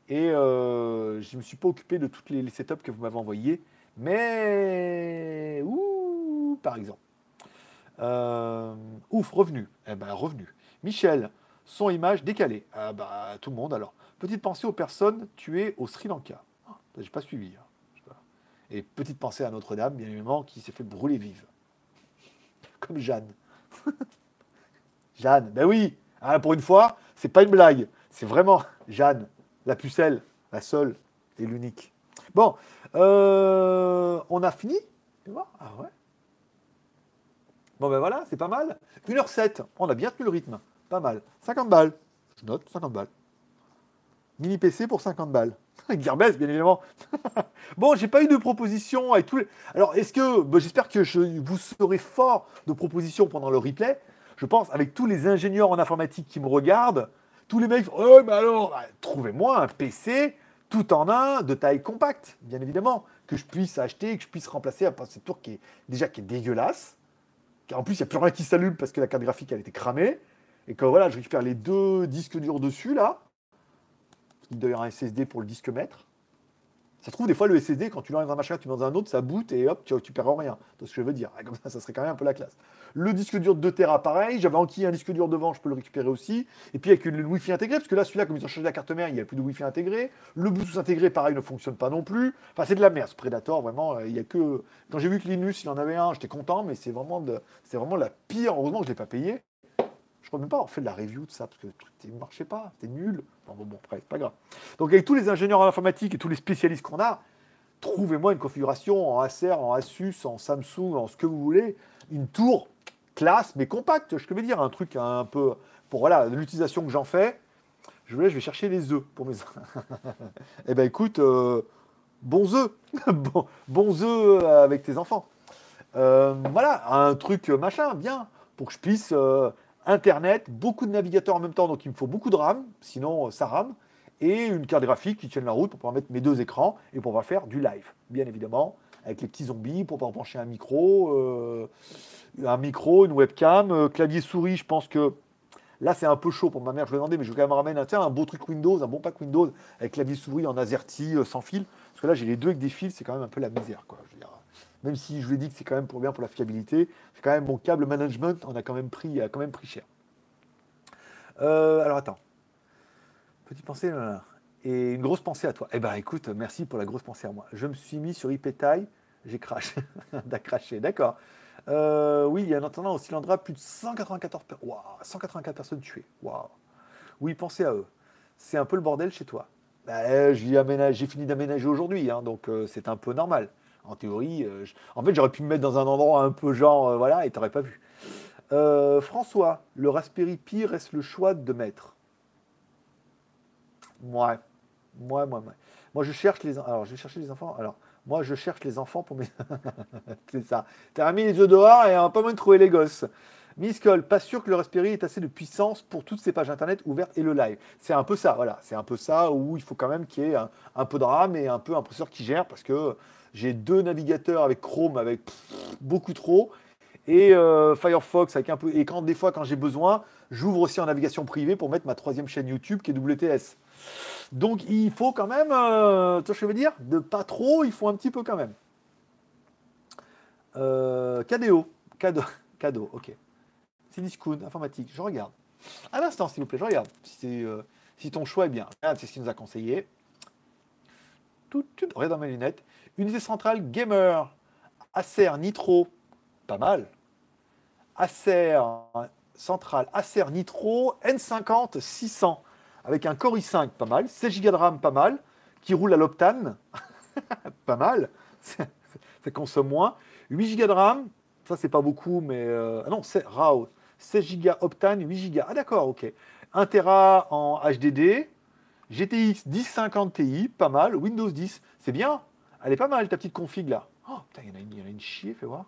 Et euh, je ne me suis pas occupé de toutes les, setups que vous m'avez envoyés. Mais, ouh, par exemple. Euh, ouf, revenu. Eh ben, revenu. Michel, son image décalée. Ah bah, tout le monde alors. Petite pensée aux personnes tuées au Sri Lanka. Ah, j'ai pas suivi. Hein. Et petite pensée à Notre-Dame, bien évidemment, qui s'est fait brûler vive. Comme Jeanne. Jeanne, ben oui. Ah, pour une fois, c'est pas une blague. C'est vraiment Jeanne la pucelle, la seule et l'unique. Bon, euh, on a fini Ah ouais Bon ben voilà, c'est pas mal. 1h07, on a bien tenu le rythme. Pas mal. 50 balles. Je note 50 balles. Mini PC pour 50 balles. Gearbest, bien évidemment. bon, j'ai pas eu de proposition avec tous les. Alors, est-ce que. J'espère que je, vous serez fort de propositions pendant le replay. Je pense, avec tous les ingénieurs en informatique qui me regardent, tous les mecs, oh, mais alors, bah, trouvez-moi un PC tout en un de taille compacte, bien évidemment, que je puisse acheter, que je puisse remplacer cette tour qui est déjà qui est dégueulasse. En plus, il n'y a plus rien qui s'allume parce que la carte graphique elle été cramée. Et que voilà, je récupère les deux disques durs dessus là. Il y avoir un SSD pour le disque maître. Ça se trouve, des fois, le SSD, quand tu l'enlèves dans un machin, tu mets dans un autre, ça boot et hop, tu, perds rien. C'est ce que je veux dire. Comme ça, ça serait quand même un peu la classe. Le disque dur de 2 Tera, pareil. J'avais enquis un disque dur devant, je peux le récupérer aussi. Et puis avec le Wi-Fi intégré, parce que là, celui-là, comme ils ont changé la carte mère, il n'y a plus de Wi-Fi intégré. Le Bluetooth intégré, pareil, ne fonctionne pas non plus. Enfin, c'est de la merde, ce Predator, vraiment. Euh, il y a que. Quand j'ai vu que Linus, il en avait un, j'étais content, mais c'est vraiment, de... vraiment la pire. Heureusement que je ne l'ai pas payé. Crois même pas avoir fait de la review de ça, parce que le truc ne marchait pas, c'était nul. bon, bon, après, c'est pas grave. Donc, avec tous les ingénieurs en informatique et tous les spécialistes qu'on a, trouvez-moi une configuration en Acer, en Asus, en Samsung, en ce que vous voulez, une tour classe mais compacte, je veux dire, un truc un peu pour voilà l'utilisation que j'en fais. Je vais, je vais chercher les œufs pour mes. eh ben écoute, euh, bons œufs, bon, bons œufs avec tes enfants. Euh, voilà, un truc machin, bien, pour que je puisse euh, Internet, beaucoup de navigateurs en même temps, donc il me faut beaucoup de RAM, sinon ça rame et une carte graphique qui tienne la route pour pouvoir mettre mes deux écrans et pour pouvoir faire du live, bien évidemment, avec les petits zombies, pour pouvoir brancher un micro, euh, un micro, une webcam, euh, clavier souris, je pense que là c'est un peu chaud pour ma mère, je vais demander, mais je vais quand même ramener un, beau truc Windows, un bon pack Windows avec clavier souris en AZERTY euh, sans fil, parce que là j'ai les deux avec des fils, c'est quand même un peu la misère, quoi. Même si je vous ai dit que c'est quand même pour bien pour la fiabilité, c'est quand même mon câble management, on a quand même pris, a quand même pris cher. Euh, alors attends. Petite pensée. Et une grosse pensée à toi. Eh ben écoute, merci pour la grosse pensée à moi. Je me suis mis sur IPTAI, j'ai craché. Craché, d'accord. Euh, oui, il y a un entendant au cylindra, plus de 194, 184 personnes tuées. Oui, pensez à eux. C'est un peu le bordel chez toi. Bah, j'ai fini d'aménager aujourd'hui, hein, donc euh, c'est un peu normal. En théorie, euh, en fait, j'aurais pu me mettre dans un endroit un peu genre, voilà, et t'aurais pas vu. François, le Raspberry Pi reste le choix de mettre. Ouais. Moi, moi, moi. Moi, je cherche les. Alors, je vais chercher les enfants. Alors, moi, je cherche les enfants pour mes. c'est ça. T'as mis les yeux dehors et on pas moins de trouver les gosses. Miss Cole, pas sûr que le Raspberry ait assez de puissance pour toutes ces pages internet ouvertes et le live. C'est un peu ça, voilà. C'est un peu ça où il faut quand même qu'il y ait un, peu de RAM et un peu un processeur qui gère parce que j'ai deux navigateurs avec Chrome avec beaucoup trop et euh, Firefox avec un peu. Et quand des fois, quand j'ai besoin, j'ouvre aussi en navigation privée pour mettre ma troisième chaîne YouTube qui est WTS. Donc il faut quand même, euh, tu vois je veux dire? De pas trop, il faut un petit peu quand même. Euh, cadeau, cadeau, cadeau, ok. C'est Discoun, informatique, je regarde. À l'instant, s'il vous plaît, je regarde. Si, euh, si ton choix est bien. C'est ce qu'il nous a conseillé. Tout, tout, regarde dans mes lunettes. Unité centrale gamer, Acer Nitro, pas mal. Acer centrale, Acer Nitro N50 600 avec un Core i5 pas mal, 16 Go de RAM pas mal, qui roule à l'Optane, pas mal, ça consomme moins, 8 Go de RAM, ça c'est pas beaucoup, mais euh, ah non, c'est RAW, 16 Go Optane, 8 Go, ah d'accord, ok, 1 Tera en HDD, GTX 1050 Ti, pas mal, Windows 10, c'est bien, elle est pas mal ta petite config là. Oh putain, il y en a une, y en a une chier, fais voir.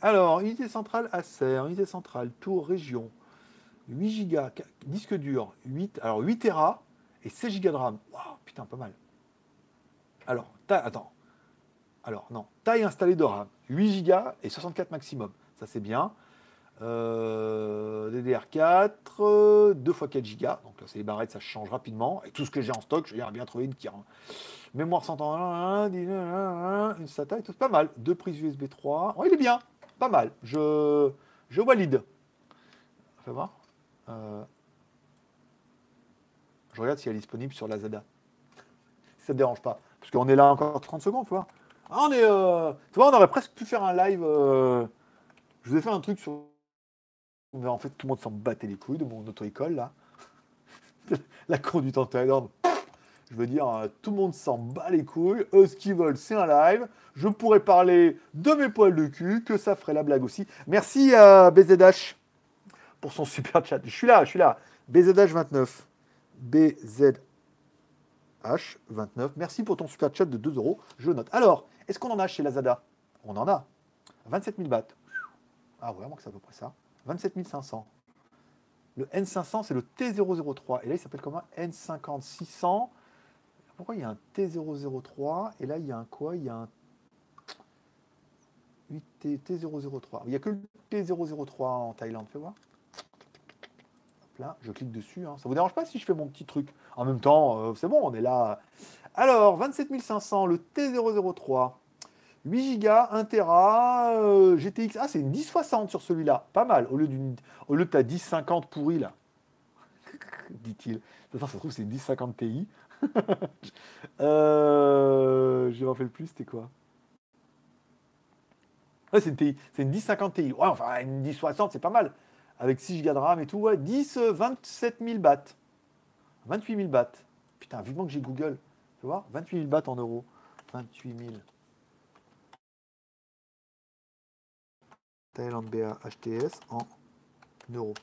Alors, unité centrale Acer, unité centrale, tour, région, 8 Go, disque dur, 8, alors 8 Tera et 16 Go de RAM. Waouh, putain, pas mal. Alors, attends. Alors, non, taille installée de RAM, 8 Go et 64 maximum. Ça, c'est bien. Euh, DDR4, 2 x 4 Go. Donc là, c'est les barrettes, ça change rapidement. Et tout ce que j'ai en stock, je vais bien trouver une qui mémoire 100 une SATA et tout. Pas mal. Deux prises USB 3. Oh, il est bien. Pas mal. Je, je valide. Fais voir. Euh, je regarde si elle est disponible sur Lazada. ça ne dérange pas. Parce qu'on est là encore 30 secondes, tu vois. Ah, on est, euh, tu vois, on aurait presque pu faire un live. Euh, je vous ai fait un truc sur. En fait, tout le monde s'en battait les couilles de mon auto-école, là. La conduite en Thaïlande. Je veux dire, tout le monde s'en bat les couilles. Eux, ce qu'ils veulent, c'est un live. Je pourrais parler de mes poils de cul, que ça ferait la blague aussi. Merci à BZH pour son super chat. Je suis là, je suis là. BZH29. BZH29. Merci pour ton super chat de 2 euros. Je note. Alors, est-ce qu'on en a chez Lazada? On en a. 27 000 bahts. Ah, vraiment que c'est à peu près ça. 27 500. Le N500, c'est le T003. Et là, il s'appelle comment? N5600. Pourquoi il y a un T003 Et là, il y a un quoi? Il y a un 8T, T003. Il n'y a que le T003 en Thaïlande. Fais voir? Là, je clique dessus. Hein. Ça vous dérange pas si je fais mon petit truc? En même temps, euh, c'est bon, on est là. Alors, 27 500, le T003. 8 Go, 1 Tera, GTX. Ah, c'est une 1060 sur celui-là. Pas mal. Au lieu, d'une, au lieu de ta 1050 pourrie, là. Dit-il. Ça se trouve, c'est une 1050 Ti. euh, je me rappelle plus, c'était quoi Ouais, c'est une TI. C'est une 1050 Ti. Ouais, enfin, une 1060, c'est pas mal avec 6 Go de RAM et tout, ouais, 10, 27 000 bahts. 28 000 bahts. Putain, vivement que j'ai Google. Tu vois 28 000 bahts en euros. 28 000. Thailand HTS en euros.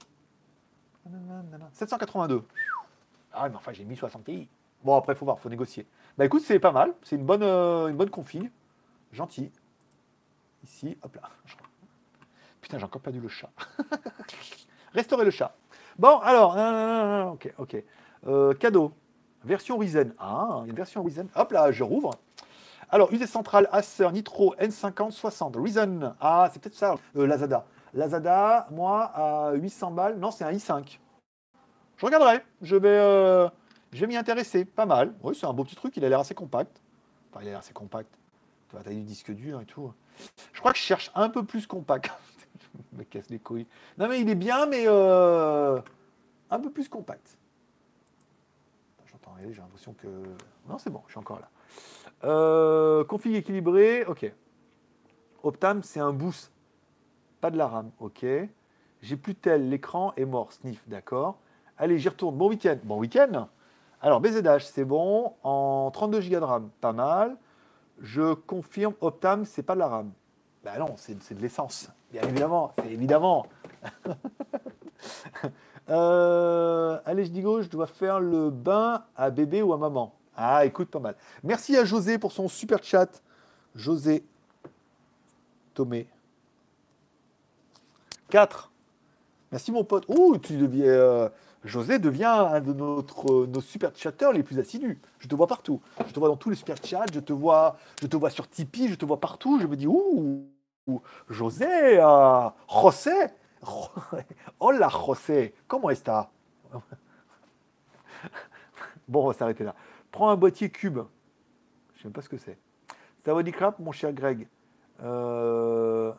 782. Ah, mais enfin, j'ai mis 60 Ti. Bon, après, faut voir, faut négocier. Bah écoute, c'est pas mal. C'est une bonne, euh, une bonne config. Gentil. Ici, hop là. Putain, j'ai encore perdu le chat. Restaurer le chat. Bon, alors, ok, ok. Euh, cadeau. Version Ryzen. Ah, une version Ryzen. Hop là, je rouvre. Alors, UV centrale Acer Nitro N5060. Ryzen. Ah, c'est peut-être ça. Euh, Lazada. Lazada, moi, à 800 balles. Non, c'est un i5. Je regarderai. Je vais, euh, je vais m'y intéresser. Pas mal. Oui, c'est un beau petit truc. Il a l'air assez compact. Enfin, il a l'air assez compact. Tu vois, as du disque dur et tout. Je crois que je cherche un peu plus compact. me casse les couilles. Non, mais il est bien, mais. Euh, un peu plus compact. J'entends j'ai l'impression que... Non, c'est bon, je suis encore là. Euh, config équilibré, ok. Optam, c'est un boost, pas de la RAM, ok. J'ai plus tel, l'écran est mort, sniff, d'accord. Allez, j'y retourne. Bon week-end. Bon week-end. Alors, BZH, c'est bon. En 32 Go de RAM, pas mal. Je confirme, Optam, c'est pas de la RAM. Ben non, c'est de l'essence. Bien évidemment, c'est évidemment. Euh, allez, je dis go, je dois faire le bain à bébé ou à maman. Ah, écoute, pas mal. Merci à José pour son super chat. José. Tomé. 4. Merci mon pote. Oh, tu deviens. Euh, José devient un de notre, nos super chatteurs les plus assidus. Je te vois partout. Je te vois dans tous les super chats. Je te vois, sur Tipeee. Je te vois partout. Je me dis ouh, José, euh, José, hola José, comment est-ce Bon, on va s'arrêter là. Prends un boîtier cube. Je sais pas ce que c'est. Ça va crap, mon cher Greg. Euh,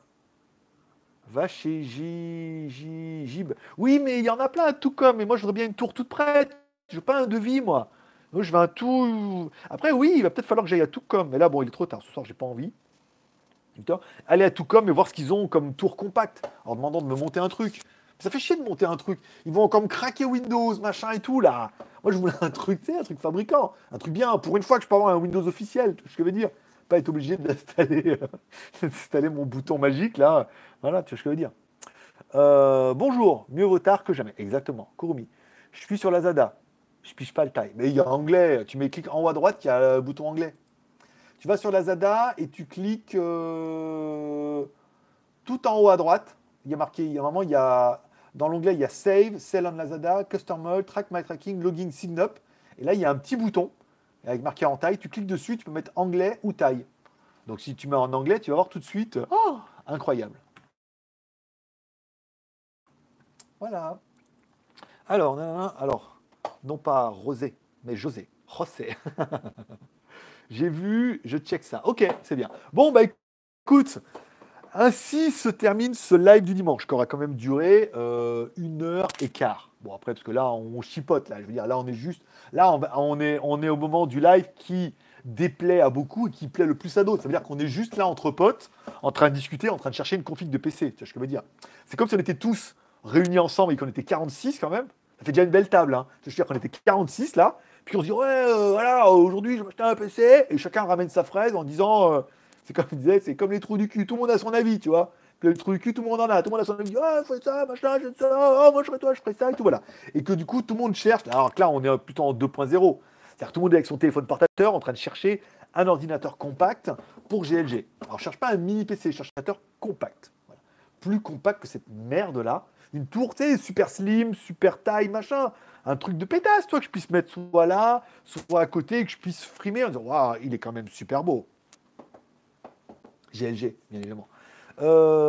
Va chez Jib. Oui, mais il y en a plein, tout comme. Et moi, je voudrais bien une tour toute prête. Je veux pas un devis, moi. Moi, je veux un tout. Après, oui, il va peut-être falloir que j'aille à tout comme. Mais là, bon, il est trop tard. Ce soir, j'ai pas envie. Aller à tout comme et voir ce qu'ils ont comme tour compact en demandant de me monter un truc. Ça fait chier de monter un truc. Ils vont encore me craquer Windows, machin et tout, là. Moi, je voulais un truc, tu sais, un truc fabricant. Un truc bien. Pour une fois que je peux avoir un Windows officiel, vois ce que je veux dire pas être obligé d'installer, d'installer mon bouton magique là. Voilà, tu vois ce que je veux dire. Euh, bonjour, mieux vaut tard que jamais. Exactement, Kurumi. Je suis sur la Zada. Je piche pas le taille. Mais il y a anglais. Tu mets clic en haut à droite, il y a le bouton anglais. Tu vas sur la Zada et tu cliques euh, tout en haut à droite. Il y a marqué, il y a un moment, il y a dans l'onglet, il y a Save, Sell on Lazada, Custom Mode, Track My Tracking, Logging, Sign Up. Et là, il y a un petit bouton avec marqué en taille, tu cliques dessus, tu peux mettre anglais ou taille. Donc si tu mets en anglais, tu vas voir tout de suite, oh, incroyable. Voilà. Alors, non, alors, non pas Rosé, mais José. José. J'ai vu, je check ça. Ok, c'est bien. Bon, bah écoute, ainsi se termine ce live du dimanche, qui aura quand même duré euh, une heure et quart. Bon, après, parce que là, on chipote, là. Je veux dire, là, on est juste. Là, on, est, on est au moment du live qui déplaît à beaucoup et qui plaît le plus à d'autres. Ça veut dire qu'on est juste là entre potes, en train de discuter, en train de chercher une config de PC. Tu vois ce que je veux dire? C'est comme si on était tous réunis ensemble et qu'on était 46 quand même. Ça fait déjà une belle table. Hein. Je veux dire? Qu'on était 46 là. Puis on se dit, ouais, euh, voilà, aujourd'hui, je vais acheter un PC. Et chacun ramène sa fraise en disant, euh, c'est comme je disais, c'est comme les trous du cul. Tout le monde a son avis, tu vois le truc cul, tout le monde en a, tout le monde a son avis, ah, fais ça, machin, je ça, oh, moi je ferai toi, je ferai ça, et tout, voilà. Et que du coup, tout le monde cherche, alors que là, on est plutôt en 2.0, c'est-à-dire tout le monde est avec son téléphone portateur en train de chercher un ordinateur compact pour GLG. Alors, je cherche pas un mini PC, je cherche un ordinateur compact. Plus compact que cette merde-là. Une tour, tu sais, super slim, super taille, machin. Un truc de pétasse, toi, que je puisse mettre soit là, soit à côté, que je puisse frimer en disant, waouh, il est quand même super beau. GLG, bien évidemment. Euh,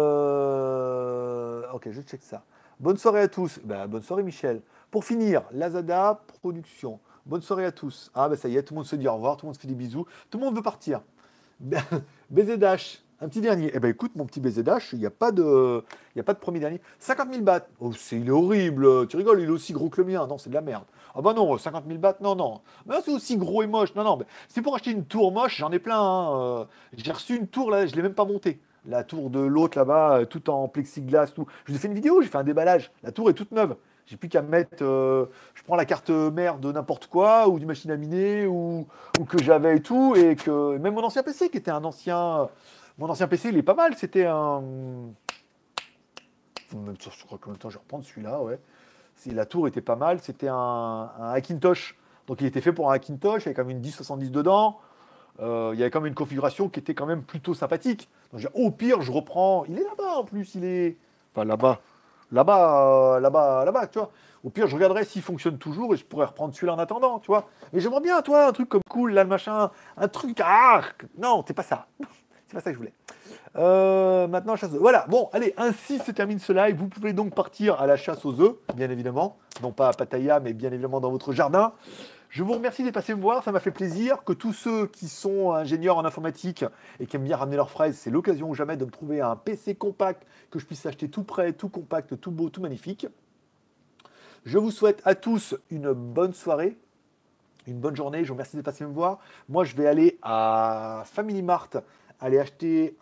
ok, je check ça. Bonne soirée à tous. Ben, bonne soirée, Michel. Pour finir, Lazada Production. Bonne soirée à tous. Ah, ben ça y est, tout le monde se dit au revoir, tout le monde se fait des bisous. Tout le monde veut partir. BZH, un petit dernier. Eh ben écoute, mon petit BZH, il n'y a, pas de, a pas de premier dernier. 50 000 bahts. Oh, c'est, horrible. Tu rigoles, il est aussi gros que le mien. Non, c'est de la merde. Ah bah non, 50 000 bahts, non, non. Mais c'est aussi gros et moche. Non, non, c'est pour acheter une tour moche, j'en ai plein. Hein. Euh, j'ai reçu une tour, là, je ne l'ai même pas montée la tour de l'autre là-bas, euh, tout en plexiglas, tout. Je vous ai fait une vidéo, j'ai fait un déballage. La tour est toute neuve. J'ai plus qu'à mettre. Euh, je prends la carte mère de n'importe quoi, ou du machine à miner, ou, que j'avais et tout. Et que même mon ancien PC, qui était un ancien. Mon ancien PC, il est pas mal. C'était un. Je crois que temps je vais reprendre celui-là, ouais. La tour était pas mal. C'était un, Hackintosh. Donc il était fait pour un Hackintosh, avec quand même une 1070 dedans. Euh, il y avait quand même une configuration qui était quand même plutôt sympathique. Donc, au pire, je reprends. Il est là-bas en plus, il est. Enfin, là-bas. Là-bas, euh, là-bas, là-bas, tu vois. Au pire, je regarderai s'il fonctionne toujours et je pourrais reprendre celui-là en attendant, tu vois. Mais j'aimerais bien, toi, un truc comme cool, là, le machin, un truc. Ah Non, c'est pas ça. C'est pas ça que je voulais. Euh, maintenant, chasse aux Voilà, bon, allez, ainsi se termine ce live. Vous pouvez donc partir à la chasse aux œufs, bien évidemment. Non pas à Pattaya, mais bien évidemment dans votre jardin. Je vous remercie d'être passé me voir, ça m'a fait plaisir. Que tous ceux qui sont ingénieurs en informatique et qui aiment bien ramener leurs fraises, c'est l'occasion jamais de me trouver un PC compact que je puisse acheter tout prêt, tout compact, tout beau, tout magnifique. Je vous souhaite à tous une bonne soirée, une bonne journée. Je vous remercie de passer me voir. Moi, je vais aller à Family Mart aller acheter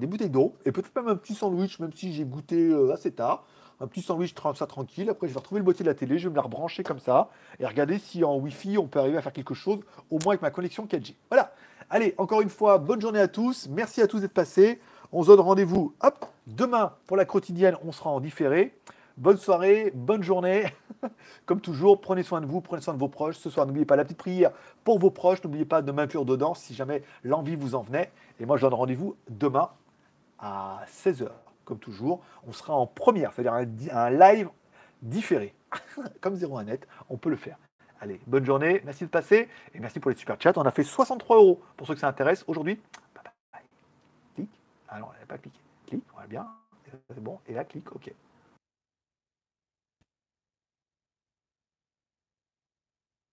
des bouteilles d'eau et peut-être même un petit sandwich, même si j'ai goûté euh, assez tard. Un petit sandwich, ça tranquille. Après, je vais retrouver le boîtier de la télé, je vais me la rebrancher comme ça et regarder si en Wi-Fi on peut arriver à faire quelque chose, au moins avec ma connexion 4G. Voilà. Allez, encore une fois, bonne journée à tous. Merci à tous d'être passés. On se donne rendez-vous hop, demain pour la quotidienne. On sera en différé. Bonne soirée, bonne journée. Comme toujours, prenez soin de vous, prenez soin de vos proches. Ce soir, n'oubliez pas la petite prière pour vos proches. N'oubliez pas de m'inclure dedans si jamais l'envie vous en venait. Et moi, je donne rendez-vous demain à 16h. Comme toujours, on sera en première, c'est-à-dire un, live différé. Comme 01net, on peut le faire. Allez, bonne journée, merci de passer et merci pour les super chats. On a fait 63 euros pour ceux que ça intéresse aujourd'hui. Clique. Ah non, on n'avait pas cliqué. Clique, on va bien. C'est bon. Et là, clique, ok.